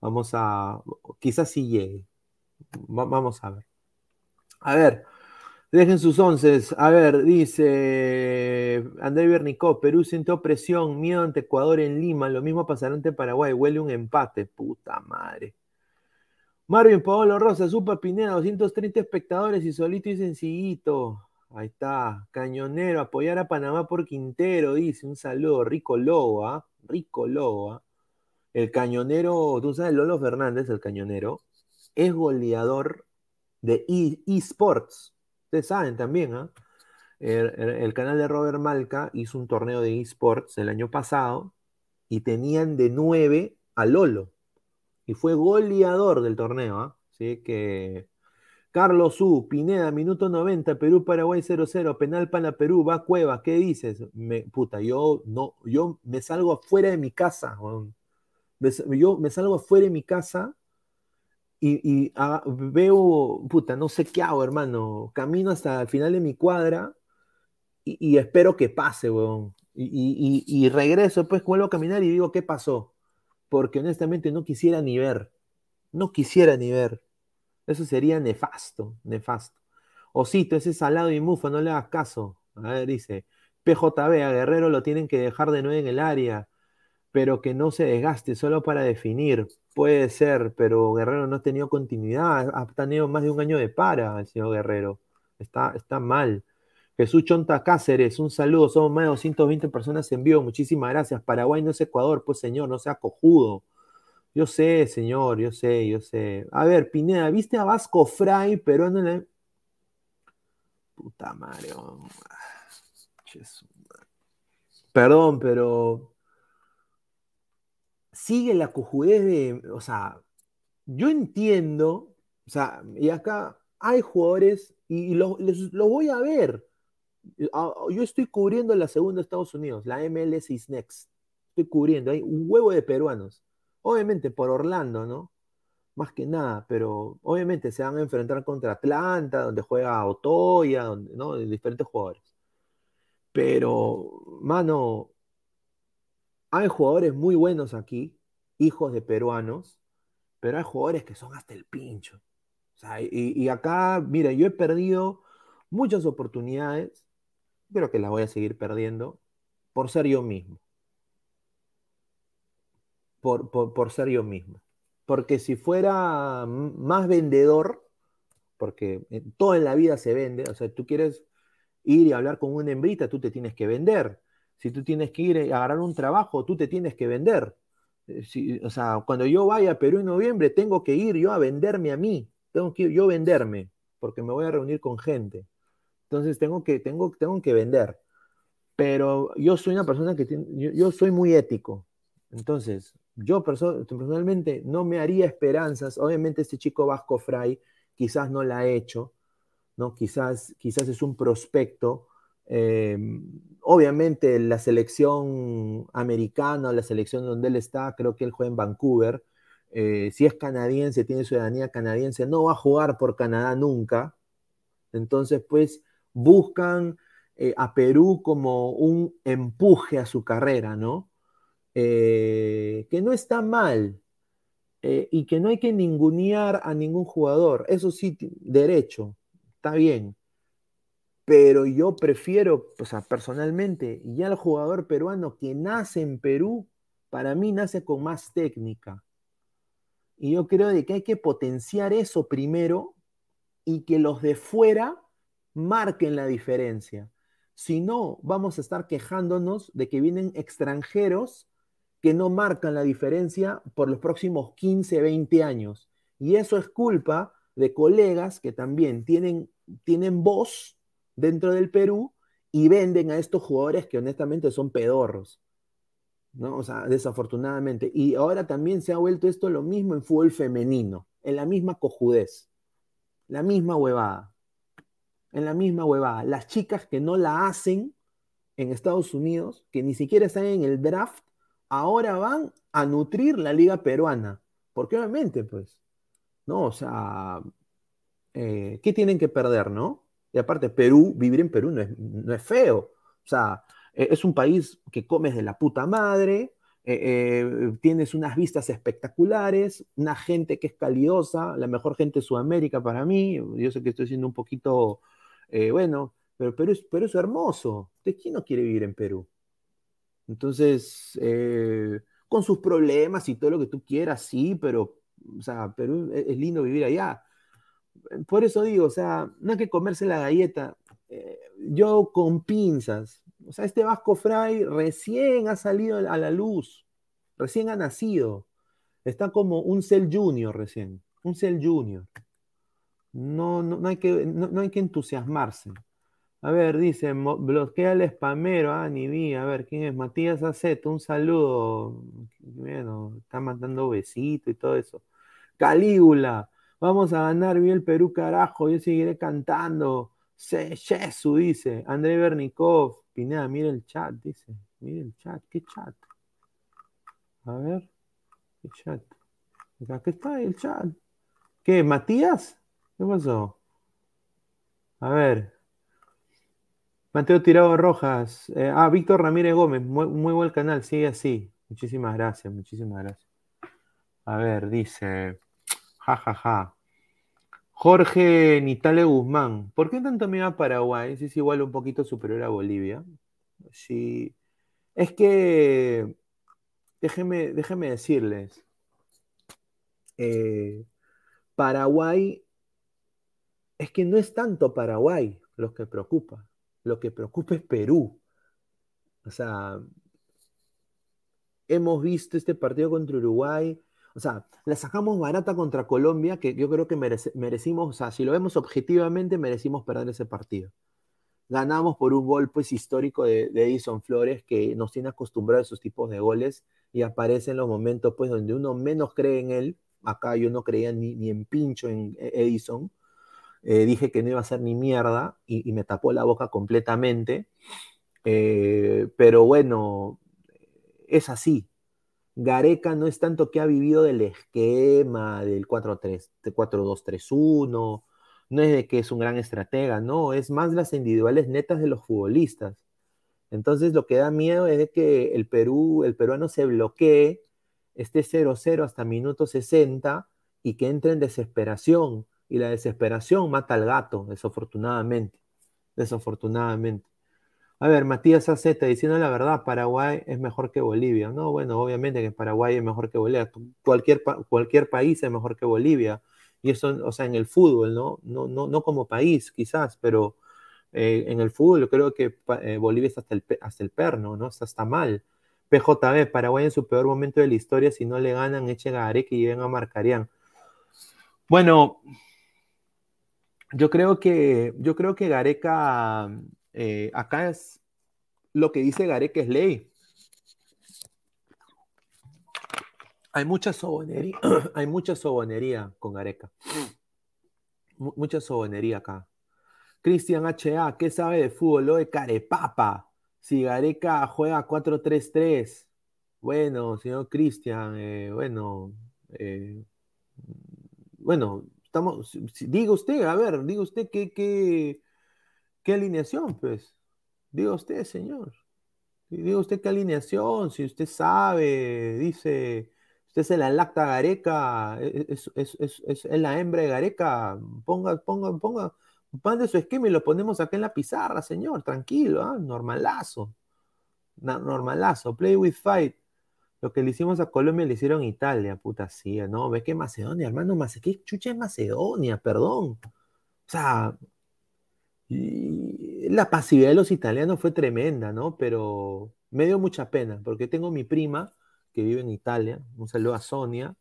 vamos a, quizás sí llegue. vamos a ver. A ver, Dejen sus once. A ver, dice André Bernicó, Perú sintió presión, miedo ante Ecuador en Lima, lo mismo pasará ante Paraguay, huele un empate, puta madre. Marvin Paolo Rosa, Super Pineda, 230 espectadores y solito y sencillito. Ahí está, cañonero, apoyar a Panamá por Quintero, dice, un saludo, rico lobo, ¿ah? Rico lobo, ¿ah? El cañonero, tú sabes, Lolo Fernández, el cañonero, es goleador de eSports. Saben también, ¿ah? el, canal de Robert Malca hizo un torneo de esports el año pasado y tenían de 9 a Lolo. Y fue goleador del torneo. ¿ah? Así que Carlos U, Pineda, minuto 90, Perú, Paraguay 0-0, penal para Perú, va Cueva, ¿qué dices? Me, puta, yo no, yo me salgo afuera de mi casa, yo me salgo afuera de mi casa y, ah, veo, puta, no sé qué hago, hermano. Camino hasta el final de mi cuadra y, espero que pase, weón. Y, regreso, pues vuelvo a caminar y digo, ¿qué pasó? Porque honestamente no quisiera ni ver. No quisiera ni ver. Eso sería nefasto, nefasto. Osito, ese salado y mufa, no le hagas caso. A ver, dice, PJB, a Guerrero lo tienen que dejar de nuevo en el área pero que no se desgaste solo para definir. Puede ser, pero Guerrero no ha tenido continuidad, ha tenido más de un año de para el señor Guerrero. Está, está mal. Jesús Chonta Cáceres, un saludo, somos más de 220 personas en vivo, muchísimas gracias. Paraguay no es Ecuador, pues señor, no sea cojudo. Yo sé, señor, yo sé, yo sé. A ver, Pineda, ¿viste a Vasco Fray, pero no le... Puta madre. Perdón, pero sigue la cojudez de, o sea, yo entiendo, o sea, y acá hay jugadores y, los, voy a ver. Ah, yo estoy cubriendo la segunda de Estados Unidos, la MLS is next. Estoy cubriendo, hay un huevo de peruanos. Obviamente por Orlando, ¿no? Más que nada, pero obviamente se van a enfrentar contra Atlanta, donde juega Otoya, donde, ¿no? Diferentes jugadores. Pero, mano, hay jugadores muy buenos aquí, hijos de peruanos, pero hay jugadores que son hasta el pincho. y, acá, mira, yo he perdido muchas oportunidades, creo que las voy a seguir perdiendo, por ser yo mismo. Por, por, ser yo mismo. Porque si fuera más vendedor, porque todo en la vida se vende, o sea, tú quieres ir y hablar con una hembrita, tú te tienes que vender. Si tú tienes que ir a agarrar un trabajo, tú te tienes que vender. Eh, o sea, cuando yo vaya a Perú en noviembre, tengo que ir yo a venderme a mí. Tengo que ir yo venderme, porque me voy a reunir con gente. Entonces tengo que, tengo, tengo que vender. Pero yo soy una persona que yo, soy muy ético. Entonces, Yo personalmente no me haría esperanzas. Obviamente este chico Vasco Fray quizás no la ha hecho, ¿no? Quizás, quizás es un prospecto. Eh, obviamente la selección americana, la selección donde él está, creo que él juega en Vancouver. Eh, si es canadiense, tiene ciudadanía canadiense, no va a jugar por Canadá nunca. Entonces, pues buscan eh, a Perú como un empuje a su carrera, ¿no? que no está mal, eh, y que no hay que ningunear a ningún jugador. Eso sí, derecho, está bien. Pero yo prefiero, o sea, personalmente, ya el jugador peruano que nace en Perú, para mí nace con más técnica. Y yo creo de que hay que potenciar eso primero y que los de fuera marquen la diferencia. Si no, vamos a estar quejándonos de que vienen extranjeros que no marcan la diferencia por los próximos 15, 20 años. Y eso es culpa de colegas que también tienen, tienen voz dentro del Perú y venden a estos jugadores que honestamente son pedorros. ¿no? O sea, desafortunadamente. Y ahora también se ha vuelto esto lo mismo en fútbol femenino, en la misma cojudez, la misma huevada, en la misma huevada. Las chicas que no la hacen en Estados Unidos, que ni siquiera están en el draft, ahora van a nutrir la liga peruana. Porque obviamente, pues, ¿no? O sea, eh, ¿qué tienen que perder, no? Y aparte, Perú, vivir en Perú no es, no es feo. O sea, e, es un país que comes de la puta madre, eh, eh, tienes unas vistas espectaculares, una gente que es calidosa, la mejor gente de Sudamérica para mí. Yo sé que estoy siendo un poquito, bueno, pero Perú es, Perú es hermoso. ¿De quién no quiere vivir en Perú? Entonces, eh, con sus problemas y todo lo que tú quieras, sí, pero, o sea, Perú e-, es, lindo vivir allá. Por eso digo, o sea, no hay que comerse la galleta. Eh, yo con pinzas, o sea, este Vasco Fray recién ha salido a la luz, recién ha nacido. Está como un Cell Junior recién, un Cell Junior. No, no, hay, que, no hay que entusiasmarse. A ver, dice, bloquea al spamero, ah, ni vi. A ver, ¿quién es? Matías Aceto, un saludo. Bueno, está mandando besito y todo eso. Calígula, vamos a ganar bien el Perú, carajo. Yo seguiré cantando. Jesús dice. André Bernikov. Pineda, mira el chat, dice. Mira el chat, ¿qué chat? A ver, ¿qué chat? Acá está el chat. ¿Qué, Matías? ¿Qué pasó? A ver, Mateo Tirado Rojas. Eh, ah, Víctor Ramírez Gómez. Muy, buen canal. Sigue así. Muchísimas gracias. Muchísimas gracias. A ver, dice. Ja. Jorge Nitale Guzmán. ¿Por qué tanto me a Paraguay? Si es igual un poquito superior a Bolivia. Sí. Es que. Déjeme, déjeme decirles. Eh, Paraguay. Es que no es tanto Paraguay los que preocupa lo que preocupa es Perú. O sea, hemos visto este partido contra Uruguay. O sea, la sacamos barata contra Colombia, que yo creo que merecimos, o sea, si lo vemos objetivamente, merecimos perder ese partido. Ganamos por un gol pues histórico de, Edison Flores, que nos tiene acostumbrado a esos tipos de goles y aparece en los momentos pues donde uno menos cree en él. Acá yo no creía ni, en pincho en Edison. Eh, dije que no iba a ser ni mierda y, me tapó la boca completamente. Eh, pero bueno, es así. Gareca no es tanto que ha vivido del esquema del 4-2-3-1, no es de que es un gran estratega, no, es más las individuales netas de los futbolistas. Entonces lo que da miedo es de que el Perú, el peruano se bloquee, esté 0-0 hasta minuto 60 y que entre en desesperación y la desesperación mata al gato, desafortunadamente. Desafortunadamente. A ver, Matías Aceta diciendo la verdad, Paraguay es mejor que Bolivia. No, bueno, obviamente que Paraguay es mejor que Bolivia. Cualquier, cualquier país es mejor que Bolivia. Y eso, o sea, en el fútbol, ¿no? No, no, no como país, quizás, pero eh, en el fútbol yo creo que eh, Bolivia está hasta el, hasta el perno, ¿no? Está, está mal. PJB, Paraguay en su peor momento de la historia, si no le ganan, echen a Areque y lleguen a Marcarían. Bueno, yo creo que, yo creo que Gareca, eh, acá es lo que dice Gareca es ley. Hay mucha sobonería, hay mucha sobonería con Gareca. mucha sobonería acá. Cristian HA, ¿qué sabe de fútbol? Lo de Carepapa. Si Gareca juega 4-3-3. Bueno, señor Cristian, eh, bueno, eh, bueno, estamos, diga usted, a ver, diga usted qué, qué, qué alineación, pues. Diga usted, señor. Diga usted qué alineación, si usted sabe, dice, usted se la lacta Gareca, e, e, es, la hembra de Gareca, ponga, ponga, ponga, de su esquema y lo ponemos acá en la pizarra, señor, tranquilo, ¿ah? normalazo, normalazo, play with fight. Lo que le hicimos a Colombia le hicieron a Italia, puta sí, ¿no? ¿Ves que Macedonia, hermano? ¿Qué chucha es Macedonia? Perdón. O sea, la pasividad de los italianos fue tremenda, ¿no? Pero me dio mucha pena, porque tengo mi prima que vive en Italia, un saludo a Sonia,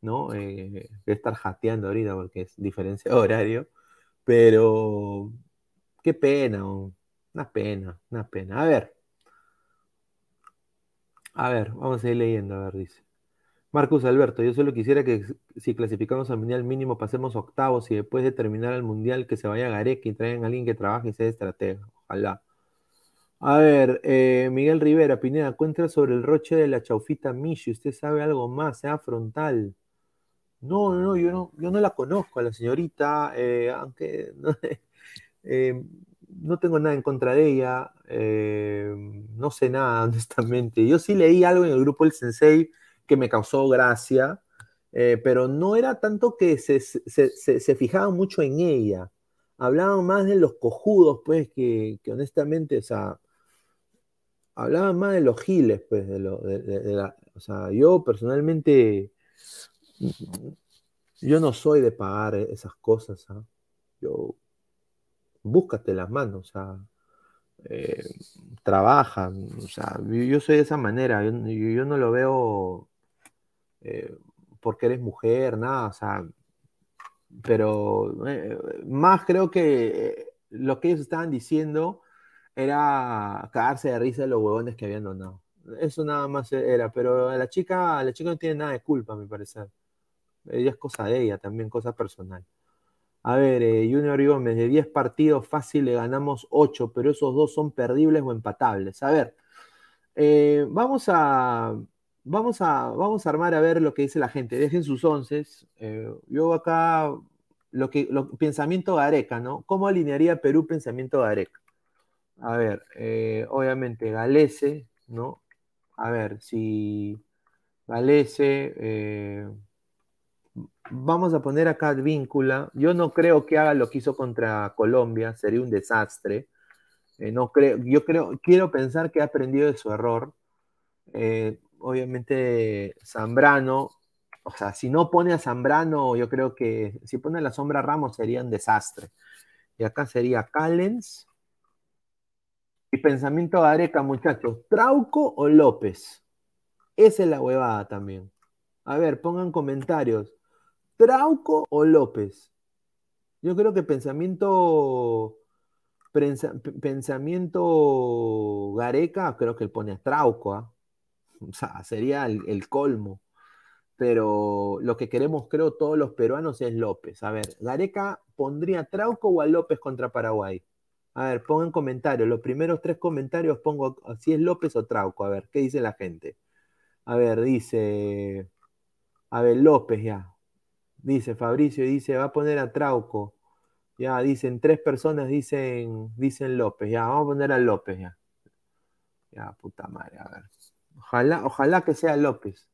¿no? Eh, voy a estar jateando ahorita porque es diferencia de horario, pero qué pena, una pena, una pena. A ver, a ver, vamos a ir leyendo, a ver, dice. Marcus Alberto, yo solo quisiera que si clasificamos al Mundial mínimo pasemos octavos y después de terminar el Mundial que se vaya a Gareca y traigan a alguien que trabaje y sea estratega. Ojalá. A ver, eh, Miguel Rivera, Pineda, cuenta sobre el roche de la chaufita Michi. ¿Usted sabe algo más? Sea frontal. No, no, yo no, yo no la conozco a la señorita, eh, aunque eh, no, tengo nada en contra de ella, no sé nada, honestamente. Yo sí leí algo en el grupo El Sensei que me causó gracia, pero no era tanto que se, se, fijaban mucho en ella. Hablaban más de los cojudos, pues, que, honestamente, o sea, hablaba más de los giles, pues, de, lo, de, la, o sea, yo personalmente, yo no soy de pagar esas cosas, ¿ah? yo, búscate las manos, o sea, eh, trabaja, o sea, yo, soy de esa manera, yo, no lo veo eh, porque eres mujer, nada, o sea, pero eh, más creo que lo que ellos estaban diciendo era cagarse de risa de los huevones que habían donado. Eso nada más era, pero la chica, la chica no tiene nada de culpa, a mi parecer. Ella es cosa de ella, también cosa personal. A ver, eh, Junior Gómez, de 10 partidos fácil le ganamos 8, pero esos dos son perdibles o empatables. A ver, eh, vamos, a, vamos, a, vamos a armar a ver lo que dice la gente. Dejen sus once. Eh, yo acá, lo que, pensamiento Gareca, ¿no? ¿Cómo alinearía Perú pensamiento Gareca? A ver, eh, obviamente Galese, ¿no? A ver, si Galese, eh, vamos a poner acá víncula. Yo no creo que haga lo que hizo contra Colombia, sería un desastre. Eh, no creo, yo creo, quiero pensar que ha aprendido de su error. Obviamente Zambrano, o sea, si no pone a Zambrano, yo creo que si pone a la sombra Ramos sería un desastre. Y acá sería Callens, y pensamiento de Areca, muchachos, ¿Trauco o López? Esa es la huevada también. A ver, pongan comentarios. ¿Trauco o López? Yo creo que pensamiento pensamiento Gareca, creo que él pone a Trauco. ¿ah? Sería el, colmo. Pero lo que queremos, creo, todos los peruanos es López. A ver, Gareca pondría a Trauco o a López contra Paraguay. A ver, pongan comentarios. Los primeros tres comentarios pongo si es López o Trauco. A ver, ¿qué dice la gente? A ver, dice. A ver, López ya. Dice Fabricio, dice, va a poner a Trauco. Ya, dicen, tres personas dicen, dicen López. Ya, vamos a poner a López ya. Ya, puta madre, a ver. Ojalá, ojalá que sea López.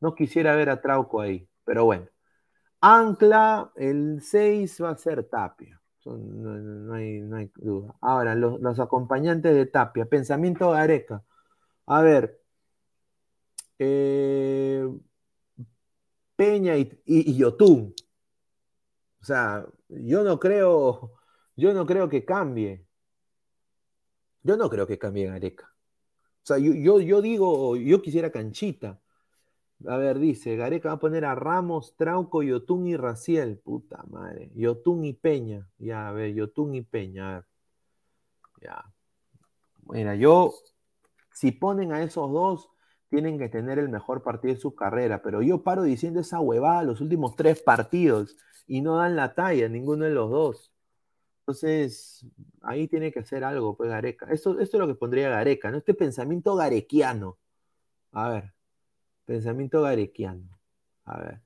No quisiera ver a Trauco ahí, pero bueno. Ancla, el 6 va a ser Tapia no, hay, duda. Ahora, los, acompañantes de Tapia, pensamiento de Areca. A ver, eh, Peña y, y. O sea, yo no creo, yo no creo que cambie. Yo no creo que cambie Areca. O sea, yo, yo digo, yo quisiera canchita. A ver, dice, Gareca va a poner a Ramos, Trauco, Yotun y Raciel. Puta madre. Yotun y Peña. Ya, a ver, Yotun y Peña. Ya. Mira, yo, si ponen a esos dos, tienen que tener el mejor partido de su carrera, pero yo paro diciendo esa huevada los últimos tres partidos y no dan la talla, ninguno de los dos. Entonces, ahí tiene que hacer algo, pues Gareca. Esto, es lo que pondría Gareca, ¿no? Este pensamiento garequiano. A ver, pensamiento garequiano. A ver.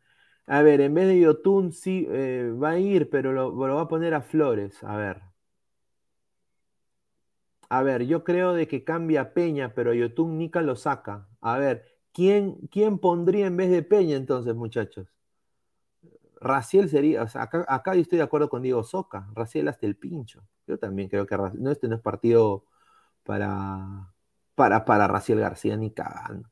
A ver, en vez de Yotun sí eh, va a ir, pero lo, va a poner a Flores. A ver. A ver, yo creo de que cambia Peña, pero Yotun Nica lo saca. A ver, ¿quién, ¿quién pondría en vez de Peña entonces, muchachos? Raciel sería, o sea, acá, yo estoy de acuerdo con Diego Soca, Raciel hasta el pincho. Yo también creo que no, este no es partido para, para, para Raciel García ni cagando.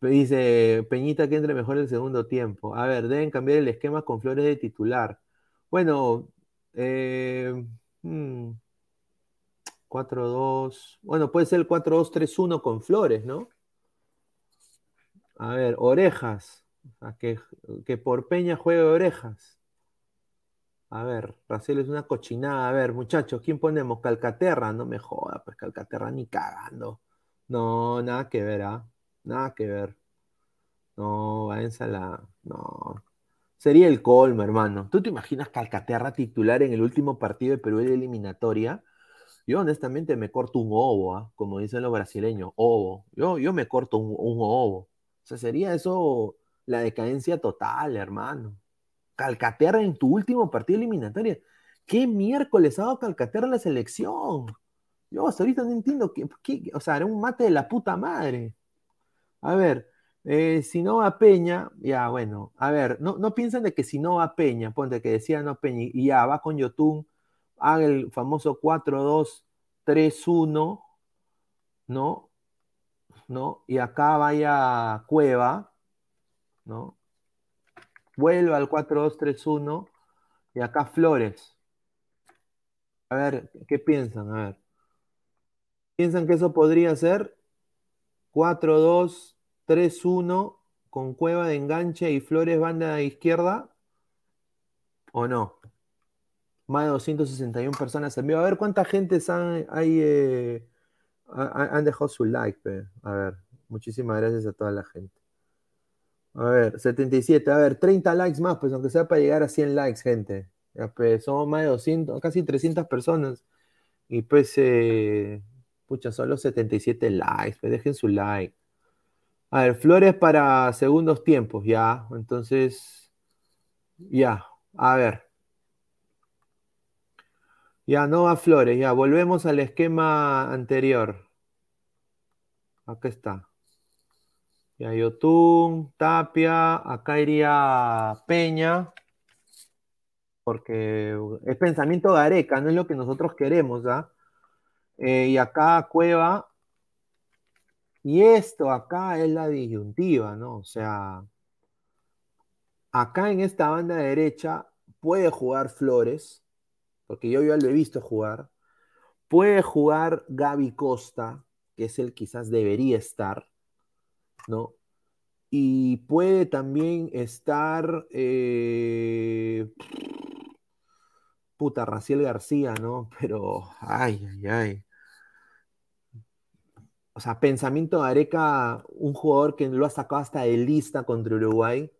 Dice Peñita que entre mejor el segundo tiempo. A ver, deben cambiar el esquema con Flores de titular. Bueno, 4-2. Eh, hmm, bueno, puede ser el 4-2-3-1 con Flores, ¿no? A ver, orejas que, que por Peña juegue orejas. A ver, Raciel es una cochinada. A ver, muchachos, ¿quién ponemos? Calcaterra, no me joda, pues Calcaterra ni cagando. No, nada que ver, ¿ah? Nada que ver. No, váyanse a la. No. Sería el colmo, hermano. ¿Tú te imaginas Calcaterra titular en el último partido de Perú de eliminatoria? Yo honestamente me corto un ovo, ¿ah? como dicen los brasileños, ovo. Yo, yo me corto un, un ovo. O sea, sería eso la decadencia total, hermano. Calcaterra en tu último partido eliminatorio. ¿Qué miércoles ha dado Calcaterra en la selección? Yo ahorita no entiendo qué, o sea, era un mate de la puta madre. A ver, eh, si no va Peña, ya bueno, a ver, no, no piensen de que si no va Peña, ponte que decía no Peña y ya va con Yotun, haga el famoso 4-2-3-1, ¿no? ¿No? Y acá vaya Cueva, ¿no? Vuelve al 4-2-3-1 y acá Flores. A ver, ¿qué piensan? A ver. ¿Piensan que eso podría ser 4-2-3-1 con Cueva de enganche y Flores banda izquierda? ¿O no? Más de 261 personas en vivo. A ver cuánta gente han, hay, eh, han dejado su like. A ver, muchísimas gracias a toda la gente. A ver, 77, a ver, 30 likes más, pues aunque sea para llegar a 100 likes, gente. pues, somos más de 200, casi 300 personas. Y pues, eh, pucha, solo 77 likes, pues dejen su like. A ver, flores para segundos tiempos, ya. Entonces, ya, a ver. Ya, no va flores, ya. Volvemos al esquema anterior. Acá está. Ya, Yotun, Tapia, acá iría Peña, porque es pensamiento Gareca, no es lo que nosotros queremos, ¿ah? Eh, y acá Cueva, y esto acá es la disyuntiva, ¿no? O sea, acá en esta banda derecha puede jugar Flores, porque yo ya lo he visto jugar, puede jugar Gaby Costa, que es el quizás debería estar, ¿no? Y puede también estar, eh, puta, Raciel García, ¿no? Pero, ay, ay, ay. O sea, pensamiento de Areca, un jugador que lo ha sacado hasta de lista contra Uruguay,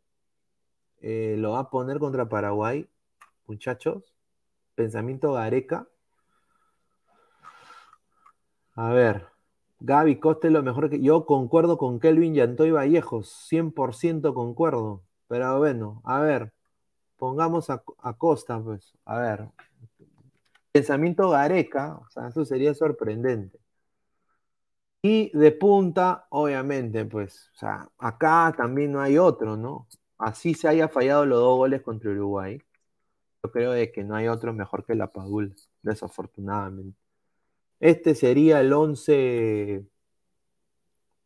eh, lo va a poner contra Paraguay, muchachos. Pensamiento de Areca. A ver, Gaby Costa es lo mejor que. Yo concuerdo con Kelvin Yantoy Vallejos, 100% concuerdo. Pero bueno, a ver, pongamos a, Costa, pues. A ver. Pensamiento Gareca, o sea, eso sería sorprendente. Y de punta, obviamente, pues, o sea, acá también no hay otro, ¿no? Así se haya fallado los dos goles contra Uruguay. Yo creo de que no hay otro mejor que la Padula, desafortunadamente. Este sería el 11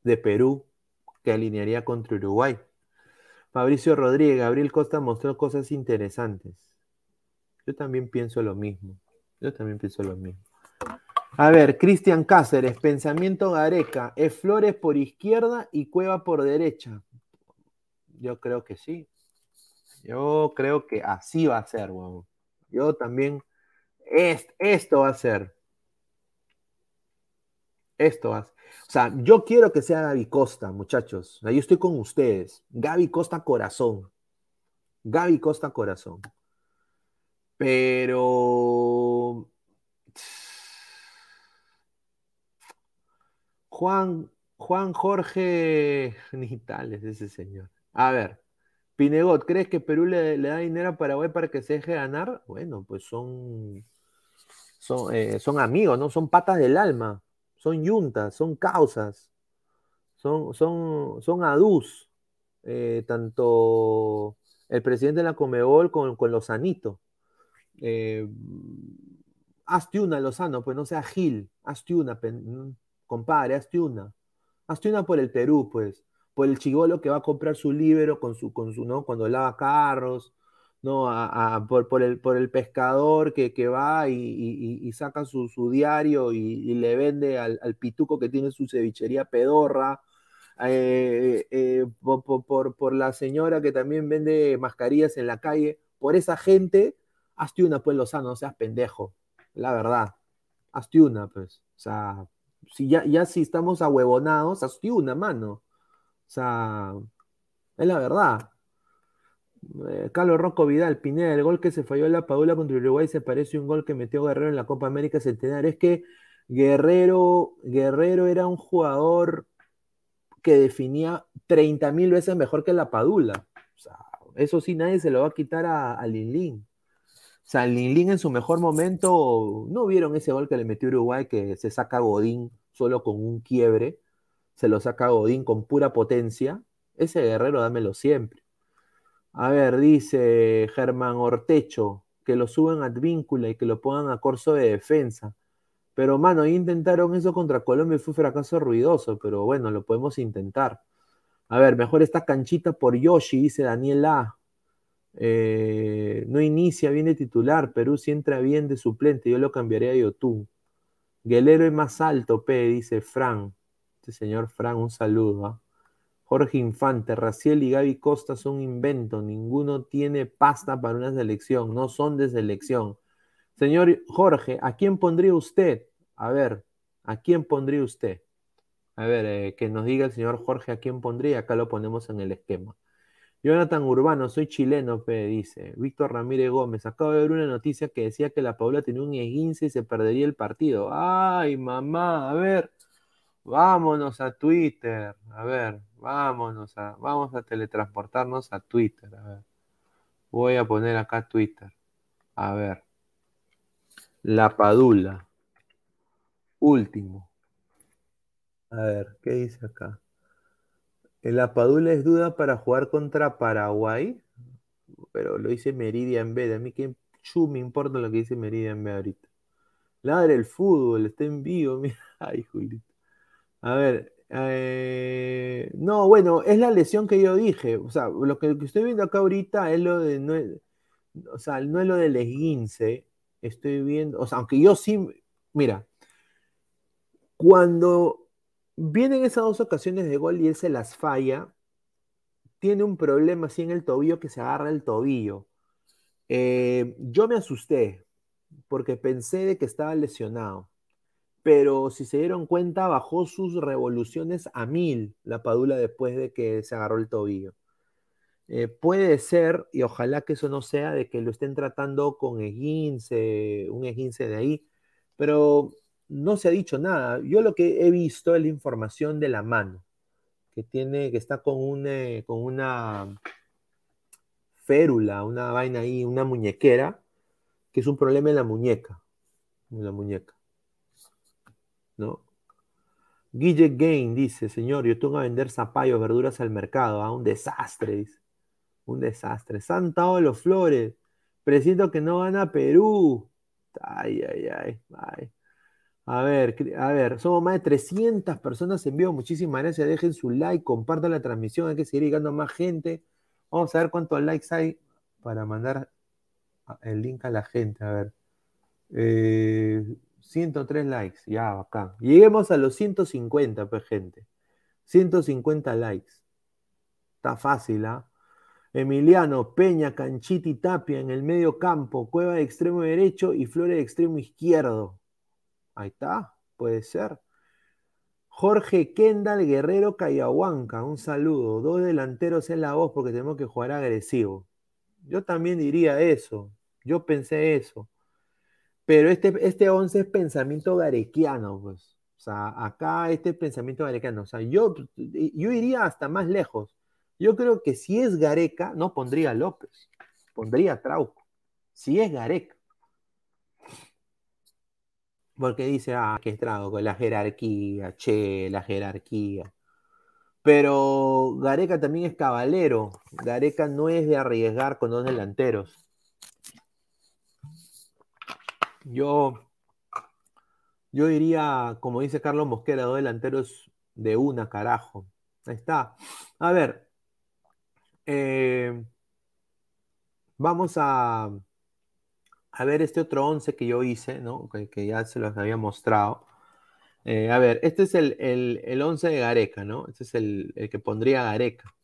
de Perú que alinearía contra Uruguay. Fabricio Rodríguez, Gabriel Costa mostró cosas interesantes. Yo también pienso lo mismo. Yo también pienso lo mismo. A ver, Cristian Cáceres, pensamiento Gareca, es Flores por izquierda y Cueva por derecha. Yo creo que sí. Yo creo que así va a ser, Yo también, esto va a ser. Esto. O sea, yo quiero que sea Gaby Costa, muchachos. yo estoy con ustedes. Gaby Costa corazón. Gaby Costa corazón. Pero Juan, Juan Jorge Nitales, ese señor. A ver, Pinegot, ¿crees que Perú le, da dinero a Paraguay para que se deje ganar? Bueno, pues son, son, eh, son amigos, ¿no? Son patas del alma, son yuntas, son causas, son, son, son adus, eh, tanto el presidente de la Comebol con, con Lozanito. Eh, hazte una, Lozano, pues no sea Gil, hazte una, compadre, hazte una. Hazte una por el Perú, pues. Por el chivolo que va a comprar su libro con su, con su, ¿no? Cuando lava carros, ¿no? A, por, por, el, por el pescador que, que va y, saca su, diario y, le vende al, pituco que tiene su cevichería pedorra. Eh, eh, por, por, la señora que también vende mascarillas en la calle, por esa gente, hazte una, pues Lozano, no seas pendejo, la verdad, hazte una, pues, o sea, si ya, ya si estamos ahuevonados, hazte una mano, o sea, es la verdad. Eh, Carlos Rocco Vidal, Pineda, el gol que se falló en la Padula contra Uruguay se parece a un gol que metió Guerrero en la Copa América Centenario. Es que Guerrero, Guerrero era un jugador que definía 30 mil veces mejor que la Padula. Eso sí, nadie se lo va a quitar a, a Lin O sea, Lin en su mejor momento, ¿no vieron ese gol que le metió Uruguay que se saca Godín solo con un quiebre? Se lo saca Godín con pura potencia. Ese guerrero dámelo siempre. A ver, dice Germán Ortecho, que lo suban a Advíncula y que lo pongan a corso de defensa. Pero, mano, intentaron eso contra Colombia y fue fracaso ruidoso, pero bueno, lo podemos intentar. A ver, mejor esta canchita por Yoshi, dice Daniel A. Eh, no inicia bien de titular, Perú si entra bien de suplente, yo lo cambiaría a Yotun. Guelero es más alto, P, dice Fran. Este señor Fran, un saludo. ¿ah? Jorge Infante, Raciel y Gaby Costa son invento, ninguno tiene pasta para una selección, no son de selección. Señor Jorge, ¿a quién pondría usted? A ver, ¿a quién pondría usted? A ver, eh, que nos diga el señor Jorge a quién pondría, acá lo ponemos en el esquema. Jonathan Urbano, soy chileno, pe, dice. Víctor Ramírez Gómez, acabo de ver una noticia que decía que la Paula tenía un esguince y se perdería el partido. Ay, mamá, a ver, vámonos a Twitter, a ver, vámonos a, vamos a teletransportarnos a Twitter, a ver. Voy a poner acá Twitter. A ver. La Padula. Último. A ver, ¿qué dice acá? La Padula es duda para jugar contra Paraguay, pero lo dice Meridian B. A mí que me importa lo que dice Meridian B ahorita. Ladre el fútbol, está en vivo, mira. Ay, Julito. A ver, eh, no, bueno, es la lesión que yo dije. O sea, lo que, estoy viendo acá ahorita es lo de, no o sea, no es lo del esguince. Estoy viendo, o sea, aunque yo sí, mira, cuando vienen esas dos ocasiones de gol y él se las falla, tiene un problema así en el tobillo que se agarra el tobillo. Eh, yo me asusté porque pensé de que estaba lesionado, pero si se dieron cuenta, bajó sus revoluciones a mil la Padula después de que se agarró el tobillo. Eh, puede ser, y ojalá que eso no sea, de que lo estén tratando con esguince, un esguince de ahí, pero no se ha dicho nada. Yo lo que he visto es la información de la mano, que tiene, que está con, un, eh, con una férula, una vaina ahí, una muñequera, que es un problema en la muñeca, en la muñeca. ¿No? Guille Gain dice, señor, yo tengo que vender zapallos, verduras al mercado, ¿ah? un desastre, dice. Un desastre. Santa los Flores, presiento que no gana Perú. Ay, ay, ay. A ver, a ver, somos más de 300 personas en vivo. Muchísimas gracias. Dejen su like, compartan la transmisión. Hay que seguir llegando a más gente. Vamos a ver cuántos likes hay para mandar el link a la gente. A ver. 103 eh, likes. Ya, acá. Lleguemos a los 150, pues, gente. 150 likes. Está fácil, ¿ah? Emiliano, Peña, Canchiti, Tapia en el medio campo, Cueva de extremo derecho y Flores de extremo izquierdo. Ahí está, puede ser. Jorge Kendall Guerrero Cayahuanca, un saludo. Dos delanteros en la voz porque tenemos que jugar agresivo. Yo también diría eso. Yo pensé eso. Pero este, este 11 es pensamiento garequiano, pues. O sea, acá este pensamiento garequiano. O sea, yo, yo iría hasta más lejos. Yo creo que si es Gareca, no pondría López, pondría Trauco. Si es Gareca. Porque dice, ah, que es Trauco, la jerarquía, che, la jerarquía. Pero Gareca también es cabalero. Gareca no es de arriesgar con dos delanteros. Yo, yo diría, como dice Carlos Mosquera, dos delanteros de una, carajo. Ahí está. A ver. Eh, vamos a, a ver este otro 11 que yo hice, ¿no? Que, ya se los había mostrado. Eh, a ver, este es el, el, 11 de Gareca, ¿no? Este es el, que pondría Gareca,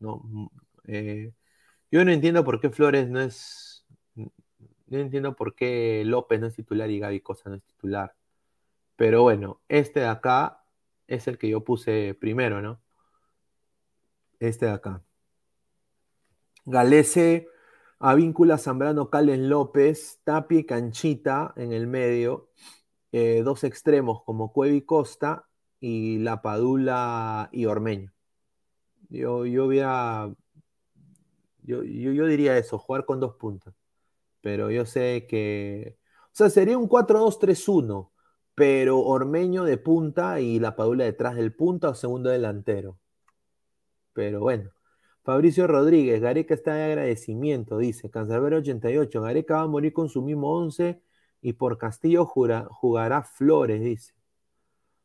¿no? Eh, yo no entiendo por qué Flores no es no entiendo por qué López no es titular y Gaby Cosa no es titular. Pero bueno, este de acá es el que yo puse primero, ¿no? Este de acá. Galese, Avíncula, Zambrano, Calen López, Tapi, Canchita en el medio, eh, dos extremos como Cuevi Costa y La Padula y Ormeño. Yo, yo, yo diría eso, jugar con dos puntas pero yo sé que. O sea, sería un 4-2-3-1, pero Ormeño de punta y la Padula detrás del punta o segundo delantero. Pero bueno. Fabricio Rodríguez, Gareca está de agradecimiento, dice. Cancerbero 88, Gareca va a morir con su mismo 11 y por Castillo jugará Flores, dice.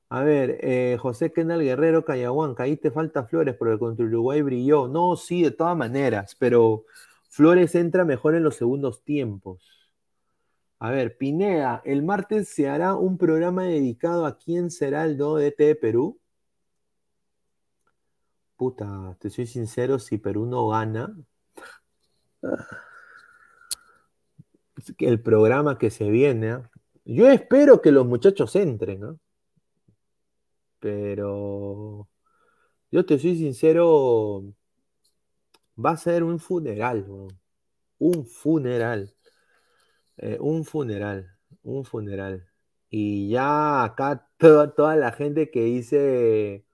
A ver, eh, José Kenal Guerrero Cayahuanca, ahí te falta Flores porque contra Uruguay brilló. No, sí, de todas maneras, pero Flores entra mejor en los segundos tiempos. A ver, Pineda, el martes se hará un programa dedicado a quién será el do de de Perú. Puta, te soy sincero, si Perú no gana, el programa que se viene, yo espero que los muchachos entren. Pero yo te soy sincero, Va a ser un funeral, un funeral. Eh, un funeral, un funeral. Y ya acá toda la gente que dice,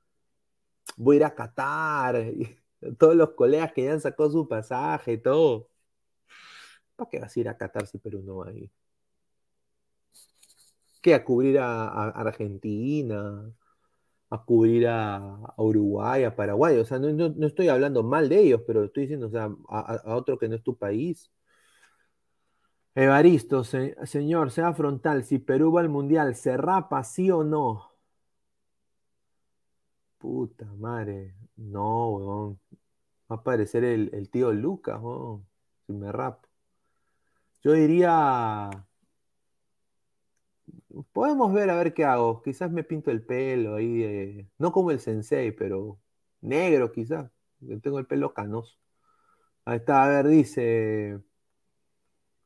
voy a ir a Qatar, todos los colegas que ya han sacado su pasaje todo. ¿Para qué vas a ir a Qatar si Perú no va a? ¿Qué? ¿A cubrir a Argentina? A cubrir a, Uruguay, a Paraguay. O sea, no, estoy hablando mal de ellos, pero estoy diciendo, o sea, a, otro que no es tu país. Evaristo, señor, sea frontal. Si Perú va al mundial, ¿se rapa sí o no? Puta madre. No, weón. Va a aparecer el, tío Lucas, weón. Si me rapo. Yo diría. Podemos ver a ver qué hago. Quizás me pinto el pelo ahí, no como el sensei, pero negro quizás. Tengo el pelo canoso. Ahí está, a ver, dice.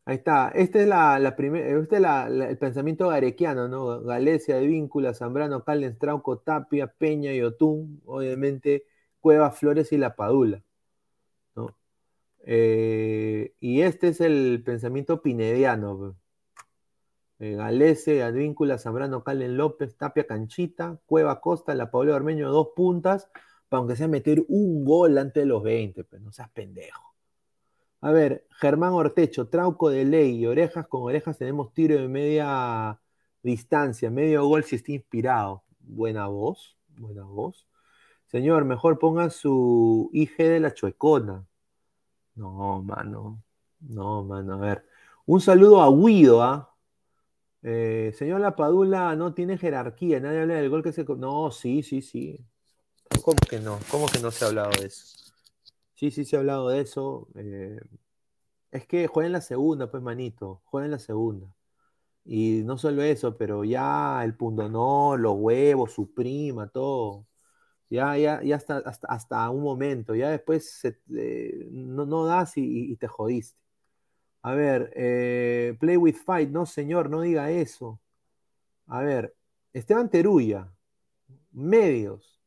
Ahí está. Este es la, primera, este es el pensamiento garequiano, ¿no? Galecia de Víncula, Zambrano, Calen, Trauco, Tapia, Peña y Otún, obviamente, Cueva, Flores y La Padula. ¿no? Eh, y este es el pensamiento pinediano. Eh, Galese, Advíncula, Zambrano, Calen López, Tapia, Canchita, Cueva Costa, La Paula Armeño, dos puntas, para aunque sea meter un gol antes de los 20, pero pues, no seas pendejo. A ver, Germán Ortecho, Trauco de ley orejas con orejas tenemos tiro de media distancia, medio gol si está inspirado. Buena voz, buena voz. Señor, mejor ponga su IG de la chuecona. No, mano. No, mano. A ver. Un saludo a Guido, ¿ah? Señor Lapadula no tiene jerarquía, nadie habla del gol que se. No, sí, sí, sí. ¿Cómo que no? ¿Cómo que no se ha hablado de eso? Sí, sí se ha hablado de eso. Eh, es que juega en la segunda, pues, manito. Juega en la segunda. Y no solo eso, pero ya el pundonor, los huevos, su prima, todo. Ya, ya, ya hasta, hasta, un momento. Ya después eh, no, no das y te jodiste. A ver, eh, Play with Fight, no señor, no diga eso. A ver, Esteban Teruya. Medios.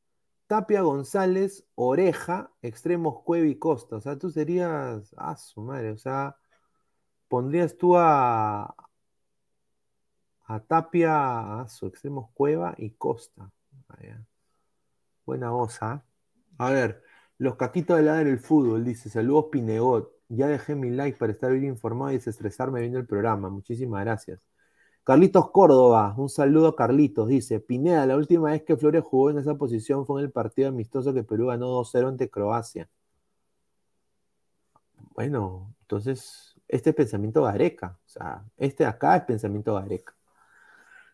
Tapia González, Oreja, extremos Cueva y Costa. O sea, tú serías. Ah, su madre. O sea, pondrías tú a. A Tapia, a su extremos Cueva y Costa. Buena osa. A ver, los caquitos de la del fútbol, dice. Saludos, Pinegot. Ya dejé mi like para estar bien informado y desestresarme viendo el programa. Muchísimas gracias. Carlitos Córdoba, un saludo a Carlitos, dice, Pineda, la última vez que Flores jugó en esa posición fue en el partido amistoso que Perú ganó 2-0 ante Croacia. Bueno, entonces, este es pensamiento Gareca, o sea, este acá es pensamiento Gareca.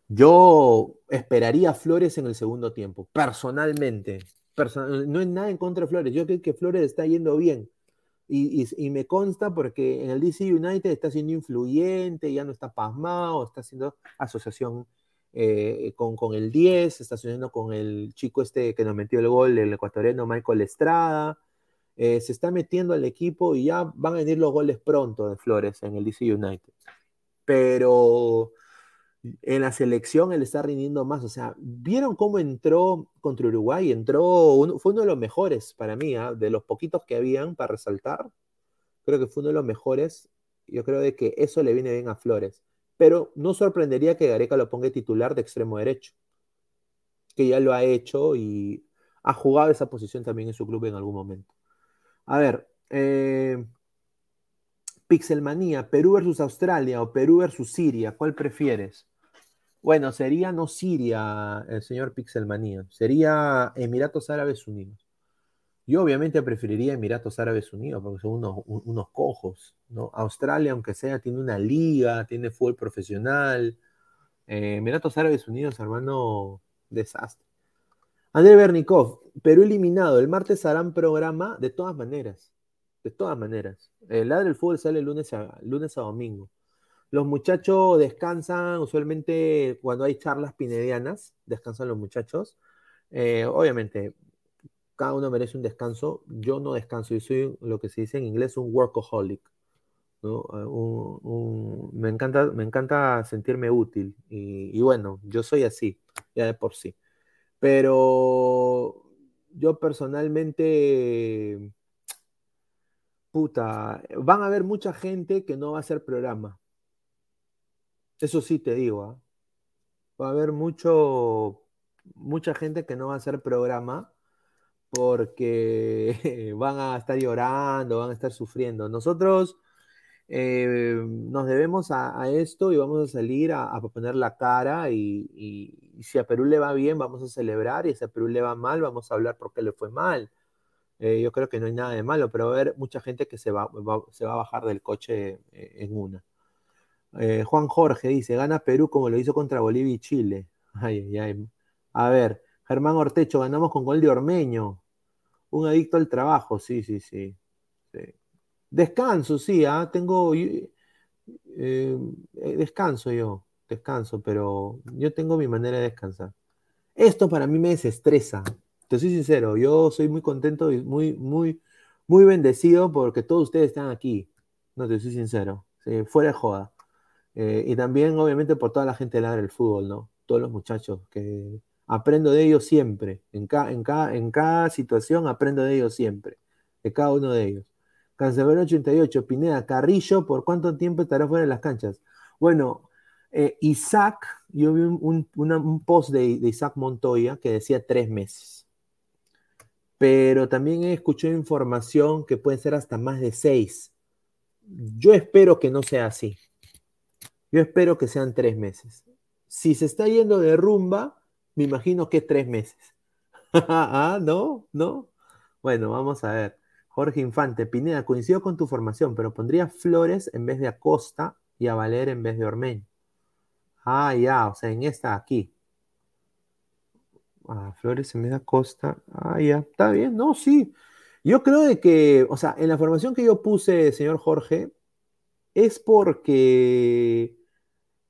Yo esperaría Flores en el segundo tiempo, personalmente. no hay nada en contra de Flores, yo creo que Flores está yendo bien. Y, me consta porque en el DC United está siendo influyente, ya no está pasmado, está haciendo asociación eh, con, con, el 10, está asociando con el chico este que nos metió el gol, el ecuatoriano Michael Estrada. Eh, se está metiendo al equipo y ya van a venir los goles pronto de Flores en el DC United. Pero en la selección él está rindiendo más. O sea, ¿vieron cómo entró contra Uruguay? Entró, fue uno de los mejores para mí, ¿ah? de los poquitos que habían para resaltar. Creo que fue uno de los mejores. Yo creo de que eso le viene bien a Flores. Pero no sorprendería que Gareca lo ponga titular de extremo derecho. Que ya lo ha hecho y ha jugado esa posición también en su club en algún momento. A ver, eh, Pixelmanía, Perú versus Australia o Perú versus Siria, ¿cuál prefieres? Bueno, sería no Siria, el señor Pixelmanía, sería Emiratos Árabes Unidos. Yo obviamente preferiría Emiratos Árabes Unidos porque son unos, cojos, ¿no? Australia, aunque sea, tiene una liga, tiene fútbol profesional. Eh, Emiratos Árabes Unidos, hermano, desastre. André Bernikov, Perú eliminado. El martes harán programa de todas maneras. De todas maneras. El ladre del fútbol sale lunes a, lunes a domingo. Los muchachos descansan, usualmente cuando hay charlas pinedianas, descansan los muchachos. Eh, obviamente, cada uno merece un descanso. Yo no descanso, yo soy lo que se dice en inglés un workaholic. Eh, me, encanta, me encanta sentirme útil y, bueno, yo soy así, ya de por sí. Pero yo personalmente, puta, van a haber mucha gente que no va a hacer programa. Eso sí te digo, ¿ah? va a haber mucho, mucha gente que no va a hacer programa porque van a estar llorando, van a estar sufriendo. Nosotros eh, nos debemos a, esto y vamos a salir a, poner la cara y, si a Perú le va bien, vamos a celebrar y si a Perú le va mal, vamos a hablar porque le fue mal. Eh, yo creo que no hay nada de malo, pero va a haber mucha gente que se va, se va a bajar del coche eh, en una. Eh, Juan Jorge dice, gana Perú como lo hizo contra Bolivia y Chile. A ver, Germán Ortecho, ganamos con gol de Ormeño. Un adicto al trabajo, sí, sí, sí. Descanso, sí, ¿ah? tengo... Eh, eh, descanso yo, descanso, pero yo tengo mi manera de descansar. Esto para mí me desestresa. Te soy sincero, yo soy muy contento y muy, muy, muy bendecido porque todos ustedes están aquí. No te soy sincero. fuera de joda. Eh, y también, obviamente, por toda la gente de el fútbol, ¿no? Todos los muchachos, que aprendo de ellos siempre. En, en, en cada situación aprendo de ellos siempre. De cada uno de ellos. Cancelero 88, Pineda, Carrillo, ¿por cuánto tiempo estará fuera de las canchas? Bueno, eh, Isaac, yo vi un, post de, Isaac Montoya que decía tres meses. Pero también he escuchado información que puede ser hasta más de seis. Yo espero que no sea así. Yo espero que sean tres meses. Si se está yendo de rumba, me imagino que tres meses. ah, no, no. Bueno, vamos a ver. Jorge Infante, Pineda, coincido con tu formación, pero pondría Flores en vez de Acosta y a Valer en vez de Ormeño. Ah, ya, o sea, en esta aquí. Ah, Flores en vez de Acosta. Ah, ya, está bien, no, sí. Yo creo de que, o sea, en la formación que yo puse, señor Jorge, es porque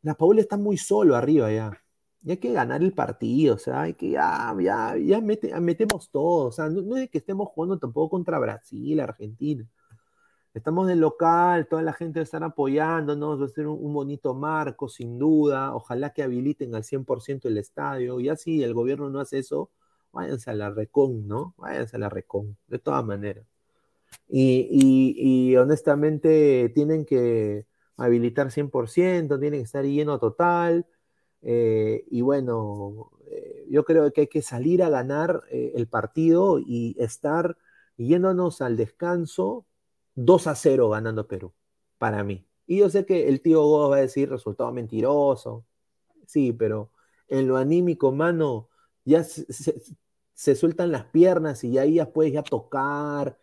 la Paula está muy solo arriba ya. Y hay que ganar el partido, o sea, hay que ya, ya, ya metemos todo. O sea, no, es que estemos jugando tampoco contra Brasil, Argentina. Estamos en local, toda la gente va a estar apoyándonos, va a ser un, bonito marco, sin duda. Ojalá que habiliten al 100% el estadio. Y así el gobierno no hace eso, váyanse a la recon, ¿no? Váyanse a la recon, de todas maneras. Y, honestamente tienen que habilitar 100%, tienen que estar lleno total. Eh, y bueno, eh, yo creo que hay que salir a ganar eh, el partido y estar yéndonos al descanso 2 a 0 ganando Perú, para mí. Y yo sé que el tío Gómez va a decir resultado mentiroso, sí, pero en lo anímico, mano, ya se, sueltan las piernas y ahí ya puedes ya tocar,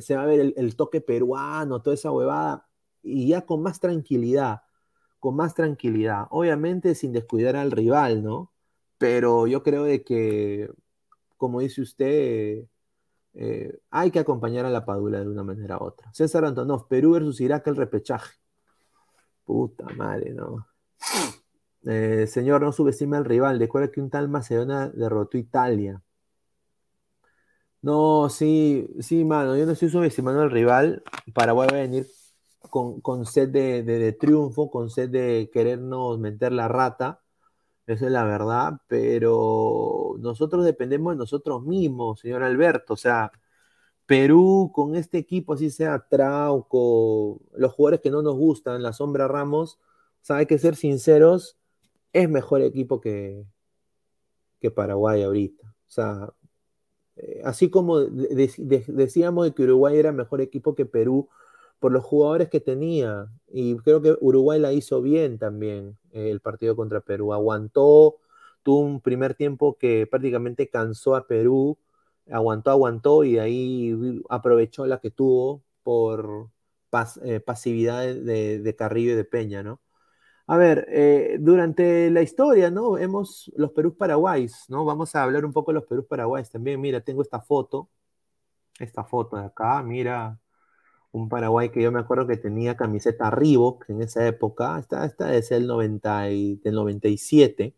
se va a ver el, toque peruano, toda esa huevada, y ya con más tranquilidad, con más tranquilidad. Obviamente sin descuidar al rival, ¿no? Pero yo creo de que, como dice usted, eh, hay que acompañar a la Padula de una manera u otra. César Antonov, Perú versus Irak, el repechaje. Puta madre, ¿no? Eh, señor, no subestime al rival. Recuerda que un tal Macedonia derrotó Italia. No, sí, sí, mano, yo no estoy subestimando al rival. Paraguay va a venir con, sed de, triunfo, con sed de querernos meter la rata. Esa es la verdad, pero nosotros dependemos de nosotros mismos, señor Alberto. O sea, Perú con este equipo, así sea Trauco, los jugadores que no nos gustan, la sombra Ramos, o hay que ser sinceros, es mejor equipo que, que Paraguay ahorita. O sea, eh, así como decíamos de que Uruguay era mejor equipo que Perú por los jugadores que tenía, y creo que Uruguay la hizo bien también eh, el partido contra Perú, aguantó, tuvo un primer tiempo que prácticamente cansó a Perú, aguantó, aguantó y ahí aprovechó la que tuvo por eh, pasividad de, Carrillo y de Peña, ¿no? A ver, eh, durante la historia, ¿no? Hemos los Perú Paraguayos, ¿no? Vamos a hablar un poco de los Perú Paraguayos también. Mira, tengo esta foto, esta foto de acá, mira, un Paraguay que yo me acuerdo que tenía camiseta Reebok en esa época, esta, esta es el 90 del 97,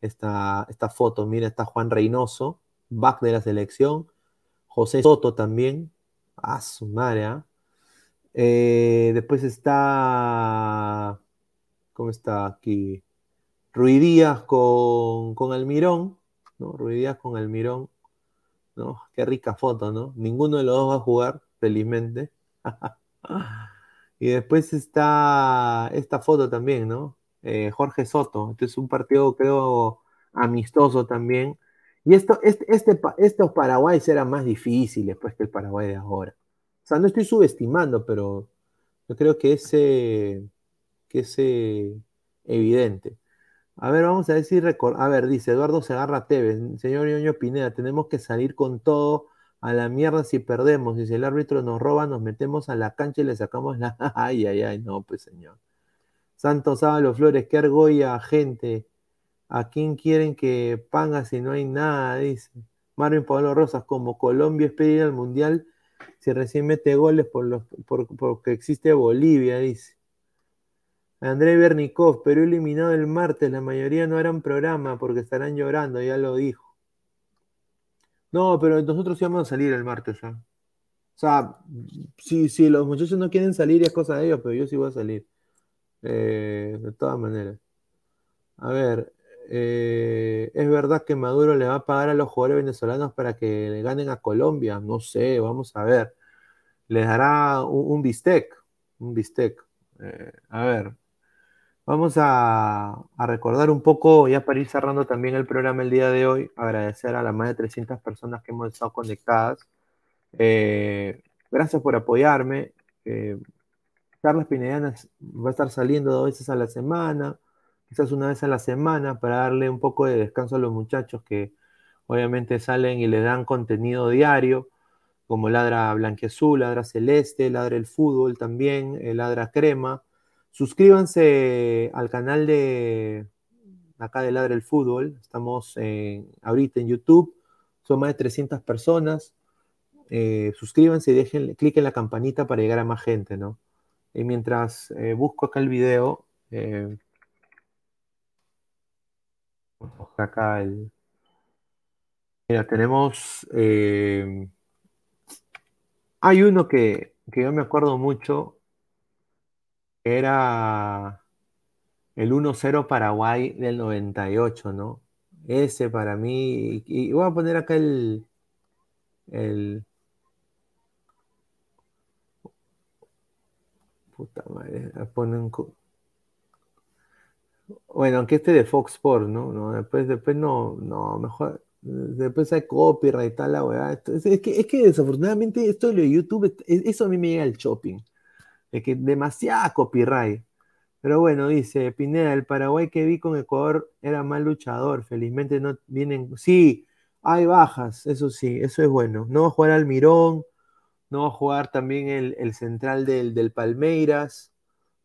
esta, esta foto, mira, está Juan Reynoso, back de la selección, José Soto también, a su madre, ¿ah? eh, después está, ¿cómo está aquí? Ruidías con, con Almirón, ¿no? Ruidías con Almirón, ¿no? Qué rica foto, ¿no? Ninguno de los dos va a jugar, felizmente. y después está esta foto también, ¿no? Eh, Jorge Soto. Este es un partido, creo, amistoso también. Y esto, este, este, estos Paraguayes eran más difíciles pues, que el Paraguay de ahora. O sea, no estoy subestimando, pero yo creo que es, que es evidente. A ver, vamos a decir, a ver, dice Eduardo Segarra Tevez, señor Ñoño Pineda, tenemos que salir con todo a la mierda si perdemos. Y si el árbitro nos roba, nos metemos a la cancha y le sacamos la. ay, ay, ay, no, pues señor. Santos Ábalo Flores, qué argolla, gente. ¿A quién quieren que panga si no hay nada? Dice. Marvin Pablo Rosas, como Colombia espera ir al Mundial, si recién mete goles por los, por, porque existe Bolivia, dice. André Bernikov, Perú eliminado el martes, la mayoría no harán programa porque estarán llorando, ya lo dijo. No, pero nosotros sí vamos a salir el martes ya. O sea, si, si los muchachos no quieren salir es cosa de ellos, pero yo sí voy a salir. Eh, de todas maneras. A ver, eh, ¿es verdad que Maduro le va a pagar a los jugadores venezolanos para que le ganen a Colombia? No sé, vamos a ver. Les dará un, bistec, un bistec. Eh, a ver, Vamos a, recordar un poco, ya para ir cerrando también el programa el día de hoy, agradecer a las más de 300 personas que hemos estado conectadas. Eh, gracias por apoyarme. Eh, Carlos va a estar saliendo dos veces a la semana, quizás una vez a la semana, para darle un poco de descanso a los muchachos que obviamente salen y le dan contenido diario, como Ladra Blanquiazul, Ladra Celeste, Ladra el Fútbol también, eh, Ladra Crema. Suscríbanse al canal de acá de Ladre el Fútbol. Estamos ahorita en YouTube. Son más de 300 personas. Eh, suscríbanse y dejen, clic en la campanita para llegar a más gente, ¿no? Y mientras eh, busco acá el video, eh, acá el. Mira, tenemos. hay uno que que yo me acuerdo mucho era el 1-0 Paraguay del 98, ¿no? Ese para mí, y, voy a poner acá el, el... Puta madre, ponen... Bueno, aunque este de Fox Sports, ¿no? no después, después no, no, mejor, después hay copyright y tal, la weá. Es, que, es que desafortunadamente esto de YouTube, eso a mí me llega al shopping. Es que demasiada copyright. Pero bueno, dice Pineda, el Paraguay que vi con Ecuador era mal luchador. Felizmente no vienen. Sí, hay bajas, eso sí, eso es bueno. No va a jugar Almirón, no va a jugar también el, central del, Palmeiras.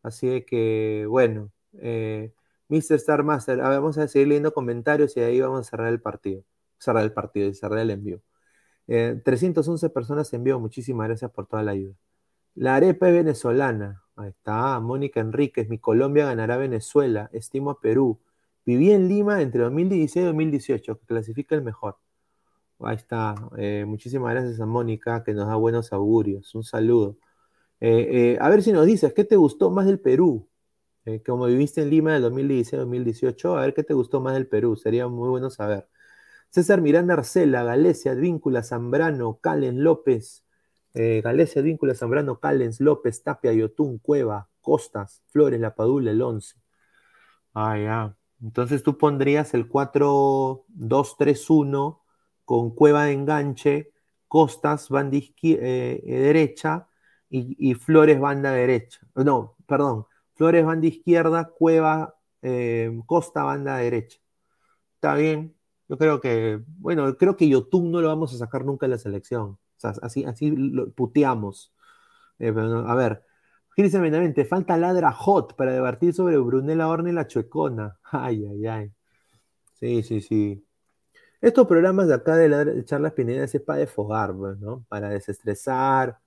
Así que, bueno, eh, Mr. Star Master, vamos a seguir leyendo comentarios y ahí vamos a cerrar el partido. Cerrar el partido y cerrar el envío. 311 eh, personas envió, muchísimas gracias por toda la ayuda. La arepa es venezolana. Ahí está, Mónica Enríquez, mi Colombia ganará Venezuela, estimo a Perú. Viví en Lima entre 2016 y 2018, que clasifica el mejor. Ahí está, eh, muchísimas gracias a Mónica, que nos da buenos augurios. Un saludo. Eh, eh, a ver si nos dices, ¿qué te gustó más del Perú? como viviste en Lima del 2016-2018, a ver qué te gustó más del Perú, sería muy bueno saber. César Miranda Arcela, Galecia, Advíncula, Zambrano, Calen López, eh, Galecia, Víncula, Zambrano, Callens, López, Tapia, Yotún, Cueva, Costas, Flores, La Padula, el 11. Ah, ya. Entonces tú pondrías el 4-2-3-1 con Cueva de enganche, Costas, banda eh, derecha y, Flores, banda derecha. No, perdón. Flores, banda izquierda, Cueva, eh, Costa, banda derecha. Está bien. Yo creo que, bueno, creo que Yotún no lo vamos a sacar nunca de la selección así, así lo puteamos. Eh, a ver, Cristian Benavente, falta ladra hot para debatir sobre Brunella Horne y la chuecona. Ay, ay, ay. Sí, sí, sí. Estos programas de acá de, charlas pinedas es para desfogar, pues, ¿no? Para desestresar,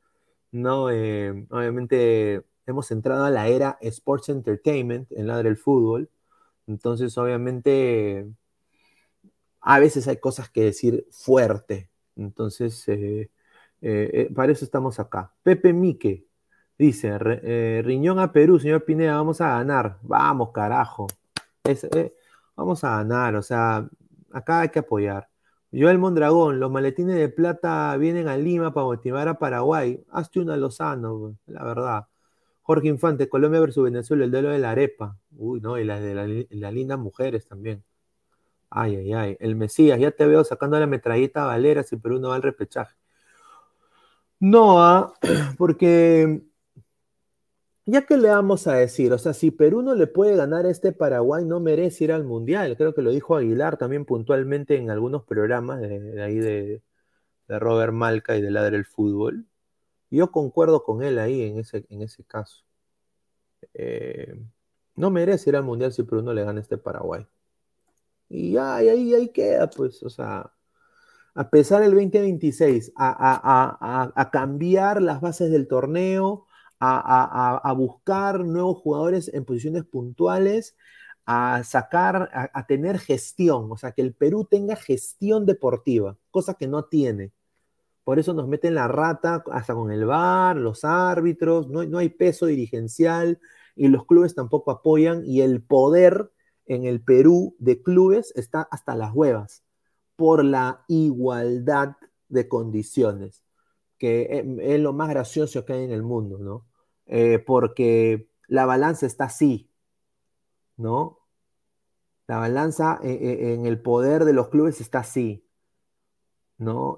¿no? Eh, obviamente hemos entrado a la era Sports Entertainment en la del fútbol. Entonces, obviamente, a veces hay cosas que decir fuerte. Entonces, eh, eh, eh, para eso estamos acá. Pepe Mique dice: eh, Riñón a Perú, señor Pineda, vamos a ganar. Vamos, carajo. vamos a ganar, o sea, acá hay que apoyar. Joel Mondragón, los maletines de plata vienen a Lima para motivar a Paraguay. Hazte una Lozano, la verdad. Jorge Infante, Colombia versus Venezuela, el duelo de la arepa. Uy, no, y la de las lindas mujeres también. Ay, ay, ay. El Mesías, ya te veo sacando la metralleta a Valera si Perú no va al repechaje. No, ah, porque ya que le vamos a decir, o sea, si Perú no le puede ganar a este Paraguay, no merece ir al Mundial. Creo que lo dijo Aguilar también puntualmente en algunos programas de, ahí de, Robert Malca y de Ladre el Fútbol. Yo concuerdo con él ahí en ese, en ese caso. Eh, no merece ir al Mundial si Perú no le gana a este Paraguay. Y ahí, ahí queda, pues, o sea, a pesar del 2026, a, cambiar las bases del torneo, a, buscar nuevos jugadores en posiciones puntuales, a sacar, a, tener gestión, o sea, que el Perú tenga gestión deportiva, cosa que no tiene. Por eso nos meten la rata hasta con el VAR, los árbitros, no, no hay peso dirigencial y los clubes tampoco apoyan y el poder en el Perú de clubes está hasta las huevas por la igualdad de condiciones, que eh, es lo más gracioso que hay en el mundo, ¿no? Eh, porque la balanza está así, ¿no? La balanza eh, en el poder de los clubes está así, ¿no?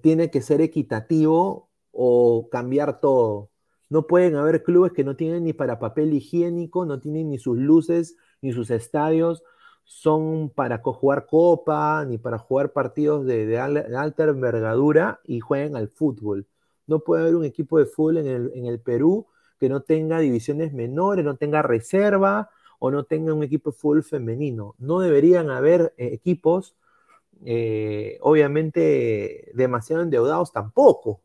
tiene que ser equitativo o cambiar todo. No pueden haber clubes que no tienen ni para papel higiénico, no tienen ni sus luces, ni sus estadios, son para jugar copa ni para jugar partidos de, alta envergadura y jueguen al fútbol. No puede haber un equipo de fútbol en el, Perú que no tenga divisiones menores, no tenga reserva o no tenga un equipo de fútbol femenino. No deberían haber eh, equipos, eh, obviamente, demasiado endeudados tampoco.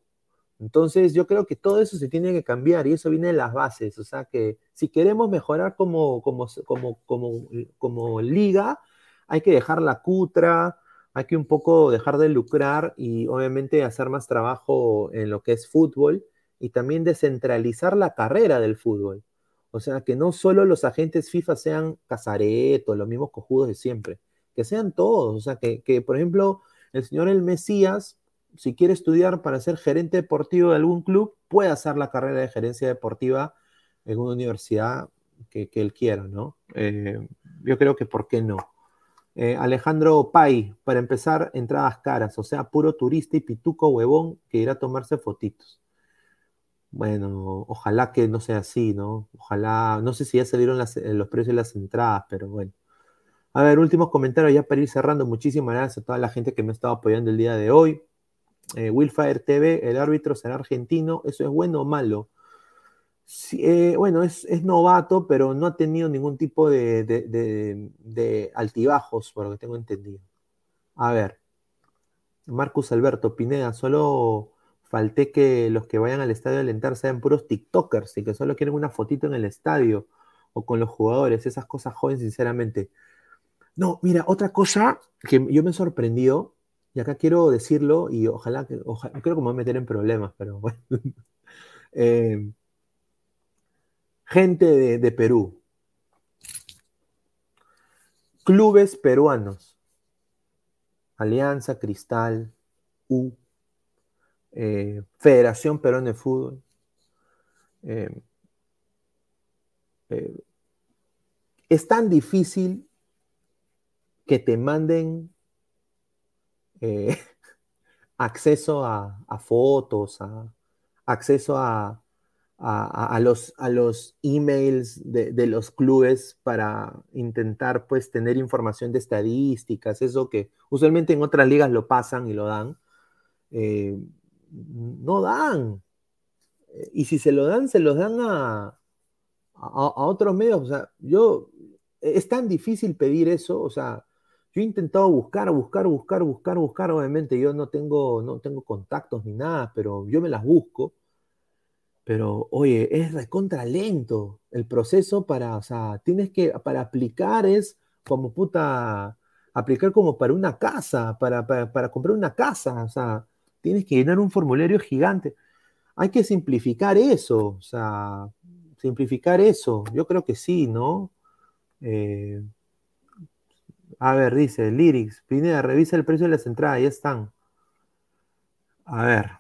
Entonces yo creo que todo eso se tiene que cambiar y eso viene de las bases. O sea que si queremos mejorar como, como, como, como, como liga, hay que dejar la cutra, hay que un poco dejar de lucrar y obviamente hacer más trabajo en lo que es fútbol y también descentralizar la carrera del fútbol. O sea, que no solo los agentes FIFA sean Casareto, los mismos cojudos de siempre, que sean todos. O sea, que, que, por ejemplo, el señor El Mesías, si quiere estudiar para ser gerente deportivo de algún club, puede hacer la carrera de gerencia deportiva en una universidad que, él quiera, ¿no? Eh, yo creo que, ¿por qué no? Eh, Alejandro Pay, para empezar, entradas caras, o sea, puro turista y pituco huevón que irá a tomarse fotitos. Bueno, ojalá que no sea así, ¿no? Ojalá, no sé si ya salieron eh, los precios de las entradas, pero bueno. A ver, últimos comentarios ya para ir cerrando. Muchísimas gracias a toda la gente que me ha estado apoyando el día de hoy. Eh, Willfire TV, el árbitro será argentino. ¿Eso es bueno o malo? Eh, bueno, es, novato, pero no ha tenido ningún tipo de, de altibajos, por lo que tengo entendido. A ver, Marcus Alberto Pineda, solo falté que los que vayan al estadio a alentar sean puros TikTokers y que solo quieren una fotito en el estadio o con los jugadores, esas cosas jóvenes, sinceramente. No, mira, otra cosa que yo me he sorprendido, y acá quiero decirlo, y ojalá que, ojalá, creo que me voy a meter en problemas, pero bueno. Eh, gente de, Perú, clubes peruanos, Alianza, Cristal, U, eh, Federación Perón de Fútbol. Eh, es tan difícil que te manden acceso a, fotos, a, acceso a, los, a los emails de, los clubes para intentar pues tener información de estadísticas, eso que usualmente en otras ligas lo pasan y lo dan no dan. Y si se lo dan, se los dan a, a, otros medios. O sea, yo, es tan difícil pedir eso. O sea, yo he intentado buscar, buscar, buscar, buscar, buscar. Obviamente yo no tengo, no tengo contactos ni nada, pero yo me las busco. Pero, oye, es recontra lento el proceso para, o sea, tienes que, para aplicar es como puta, aplicar como para una casa, para, para, para comprar una casa, o sea, tienes que llenar un formulario gigante. Hay que simplificar eso, o sea, simplificar eso. Yo creo que sí, ¿no? Eh, a ver, dice Lyrics, Pineda, revisa el precio de las entradas, ya están. A ver,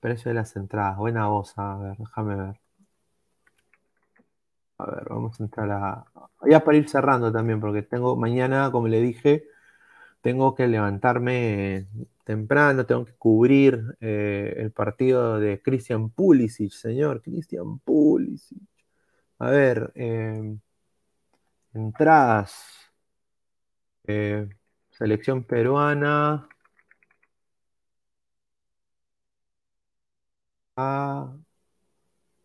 precio de las entradas, buena voz, a ver, déjame ver. A ver, vamos a entrar a. Ya para ir cerrando también, porque tengo mañana, como le dije, tengo que levantarme temprano, tengo que cubrir eh, el partido de Christian Pulisic, señor, Christian Pulisic. A ver, em, entradas. Eh, selección peruana.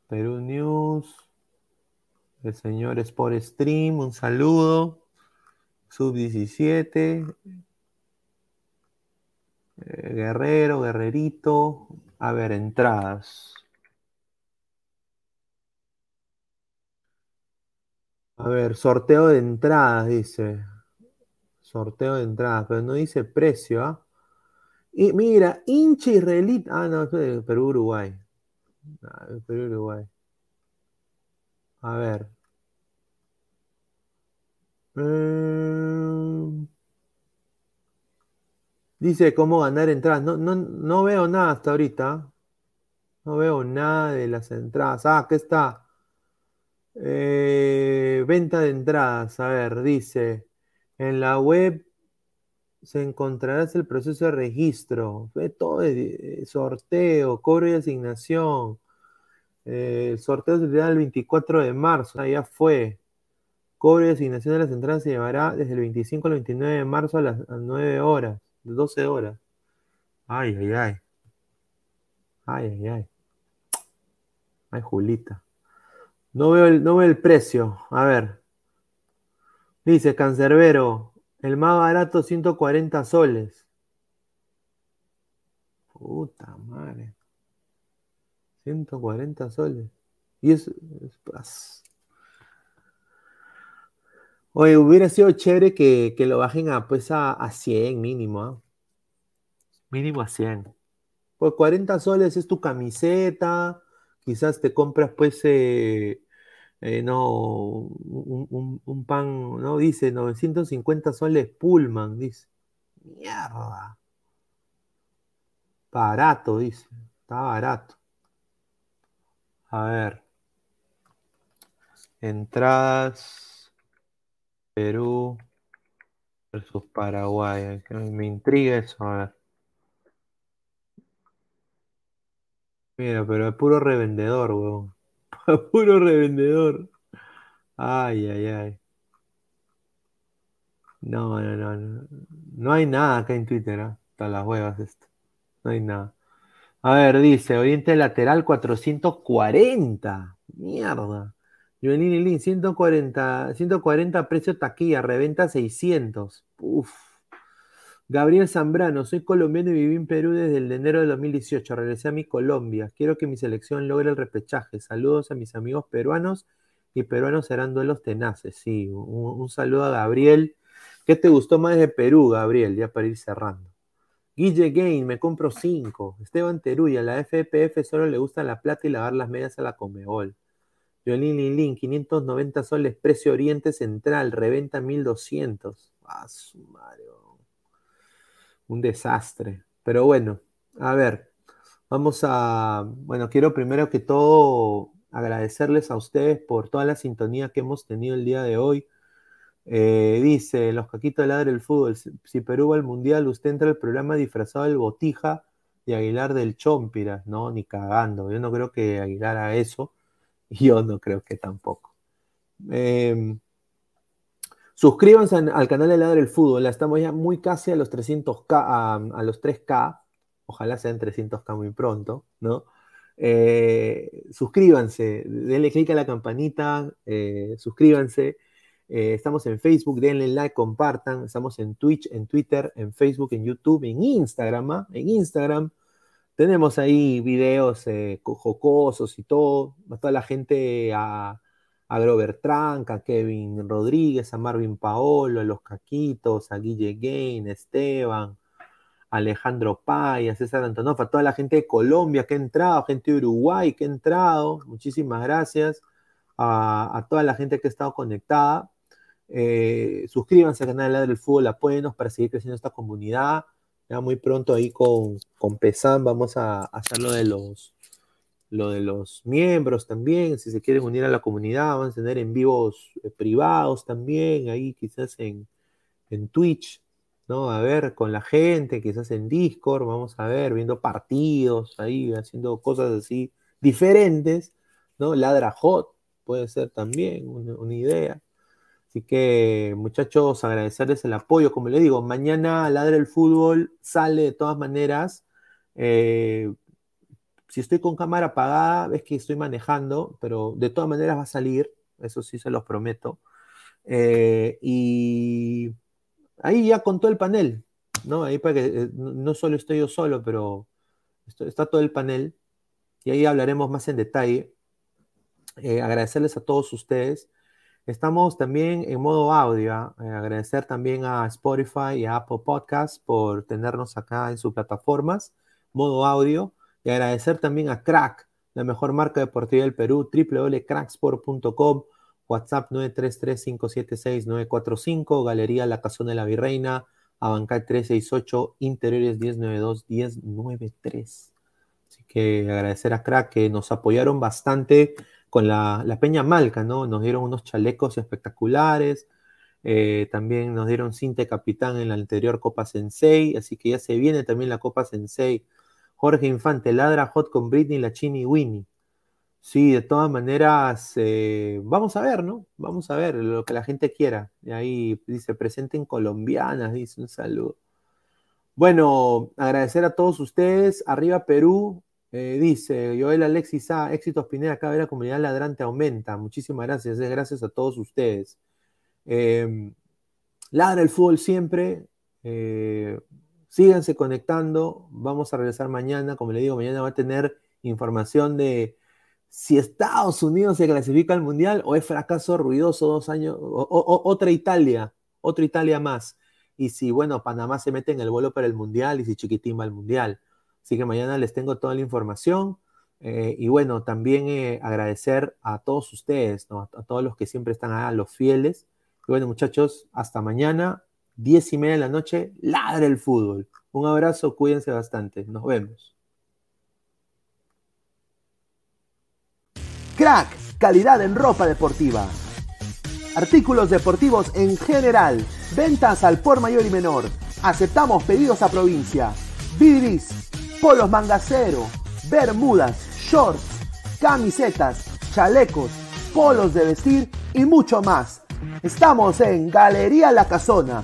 Perú News. El señor Sport Stream, un saludo. Sub 17. Eh, Guerrero, Guerrerito. A ver, entradas. A ver, sorteo de entradas, dice. Sorteo de entradas, pero no dice precio, ¿ah? Y mira, hincha israelita. Ah, no, Perú, Uruguay. Ah, Perú, Uruguay. A ver. Eh... Dice cómo ganar entradas. No, no, no veo nada hasta ahorita. No veo nada de las entradas. Ah, aquí está. Eh, venta de entradas. A ver, dice. En la web se encontrarás el proceso de registro. Ve todo eh, sorteo, cobro y asignación. Eh, el sorteo se da el 24 de marzo. Ah, ya fue. Cobro y asignación de las entradas se llevará desde el 25 al 29 de marzo a las 9 horas de 12 horas. Ay, ay, ay. Ay, ay, ay. Ay, Julita. No veo el, no veo el precio. A ver. Dice Cancerbero, el más barato 140 soles. Puta madre. 140 soles. Y eso es, Oye, hubiera sido chévere que, lo bajen a, pues a, 100 mínimo, ¿ah? Mínimo a 100. Pues 40 soles es tu camiseta, quizás te compras pues eh, eh, no un, pan, no dice 950 soles Pullman, dice. Mierda. Barato, dice. Está barato. A ver. Entradas. Perú versus Paraguay. Me intriga eso, a ver. Mira, pero es puro revendedor, weón. Puro revendedor. Ay, ay, ay. No, no, no, no. No hay nada acá en Twitter, ¿eh? las huevas esto. No hay nada. A ver, dice, Oriente Lateral 440. Mierda. Juvenil Lin, 140, 140 precio taquilla, reventa 600. Uf. Gabriel Zambrano, soy colombiano y viví en Perú desde el de enero de 2018. Regresé a mi Colombia. Quiero que mi selección logre el repechaje. Saludos a mis amigos peruanos y peruanos serán duelos tenaces. Sí, un, saludo a Gabriel. ¿Qué te gustó más de Perú, Gabriel? Ya para ir cerrando. Guille Gain, me compro cinco. Esteban Teruya, la FPF solo le gusta la plata y lavar las medias a la Comebol. Yolín Lilín, 590 soles, precio Oriente Central, reventa 1200. Ah, su un desastre. Pero bueno, a ver, vamos a, bueno, quiero primero que todo agradecerles a ustedes por toda la sintonía que hemos tenido el día de hoy. Eh, dice, los caquitos de ladre del fútbol, si Perú va al Mundial, usted entra al programa disfrazado del Botija y Aguilar del Chompira, no, ni cagando. Yo no creo que Aguilar haga eso. Yo no creo que tampoco. Eh, Suscríbanse al canal de Ladre del Fútbol. Estamos ya muy casi a los 300K, a, los 3K. Ojalá sean 300K muy pronto, ¿no? Eh, suscríbanse, denle click a la campanita, eh, suscríbanse. Eh, estamos en Facebook, denle like, compartan. Estamos en Twitch, en Twitter, en Facebook, en YouTube, en Instagram. ¿ah? En Instagram tenemos ahí videos jocosos y todo. Toda la gente a a Grover Tranca, a Kevin Rodríguez, a Marvin Paolo, a los Caquitos, a Guille Gain, Esteban, Alejandro Pay, a César Antonoff, a toda la gente de Colombia que ha entrado, gente de Uruguay que ha entrado, muchísimas gracias, a, toda la gente que ha estado conectada. Eh, suscríbanse al canal de Ladre del Fútbol, apóyenos para seguir creciendo esta comunidad. Ya muy pronto ahí con, con Pesan vamos a hacer lo de los lo de los miembros también, si se quieren unir a la comunidad, van a tener en vivos eh, privados también, ahí quizás en, en Twitch, ¿no? A ver, con la gente, quizás en Discord, vamos a ver, viendo partidos, ahí haciendo cosas así diferentes, ¿no? Ladra Hot puede ser también una, idea. Así que, muchachos, agradecerles el apoyo. Como les digo, mañana Ladra el Fútbol sale de todas maneras. Eh, si estoy con cámara apagada, es que estoy manejando, pero de todas maneras va a salir, eso sí se los prometo. Eh, y ahí ya con todo el panel, ¿no? Ahí para que eh, no solo estoy yo solo, pero está todo el panel y ahí hablaremos más en detalle. Eh, agradecerles a todos ustedes. Estamos también en modo audio. ¿ah? agradecer también a Spotify y a Apple Podcasts por tenernos acá en sus plataformas, modo audio. Y agradecer también a Crack, la mejor marca deportiva del Perú, www.cracksport.com, WhatsApp 933-576-945, Galería La Cazón de la Virreina, Abancay 368, Interiores 1092-1093. Así que agradecer a Crack que nos apoyaron bastante con la, Peña Malca, ¿no? Nos dieron unos chalecos espectaculares, eh, también nos dieron cinte capitán en la anterior Copa Sensei, así que ya se viene también la Copa Sensei Jorge Infante, ladra hot con Britney, la Chini Winnie. Sí, de todas maneras, eh, vamos a ver, ¿no? Vamos a ver lo que la gente quiera. Y ahí dice, presenten colombianas, dice un saludo. Bueno, agradecer a todos ustedes. Arriba Perú, eh, dice Joel Alexis A, éxitos Pineda, cada vez la comunidad ladrante aumenta. Muchísimas gracias, eh, gracias a todos ustedes. ladra el fútbol siempre. Síganse conectando. Vamos a regresar mañana. Como le digo, mañana va a tener información de si Estados Unidos se clasifica al Mundial o es fracaso ruidoso dos años, o, otra Italia, otra Italia más. Y si, bueno, Panamá se mete en el vuelo para el Mundial y si Chiquitín va al Mundial. Así que mañana les tengo toda la información. Eh, y bueno, también eh, agradecer a todos ustedes, a, todos los que siempre están a los fieles. Y bueno, muchachos, hasta mañana, diez y media de la noche, ladre el fútbol. Un abrazo, cuídense bastante. Nos vemos. Crack, calidad en ropa deportiva. Artículos deportivos en general. Ventas al por mayor y menor. Aceptamos pedidos a provincia. Bidris, polos mangacero, bermudas, shorts, camisetas, chalecos, polos de vestir y mucho más. Estamos en Galería La Casona.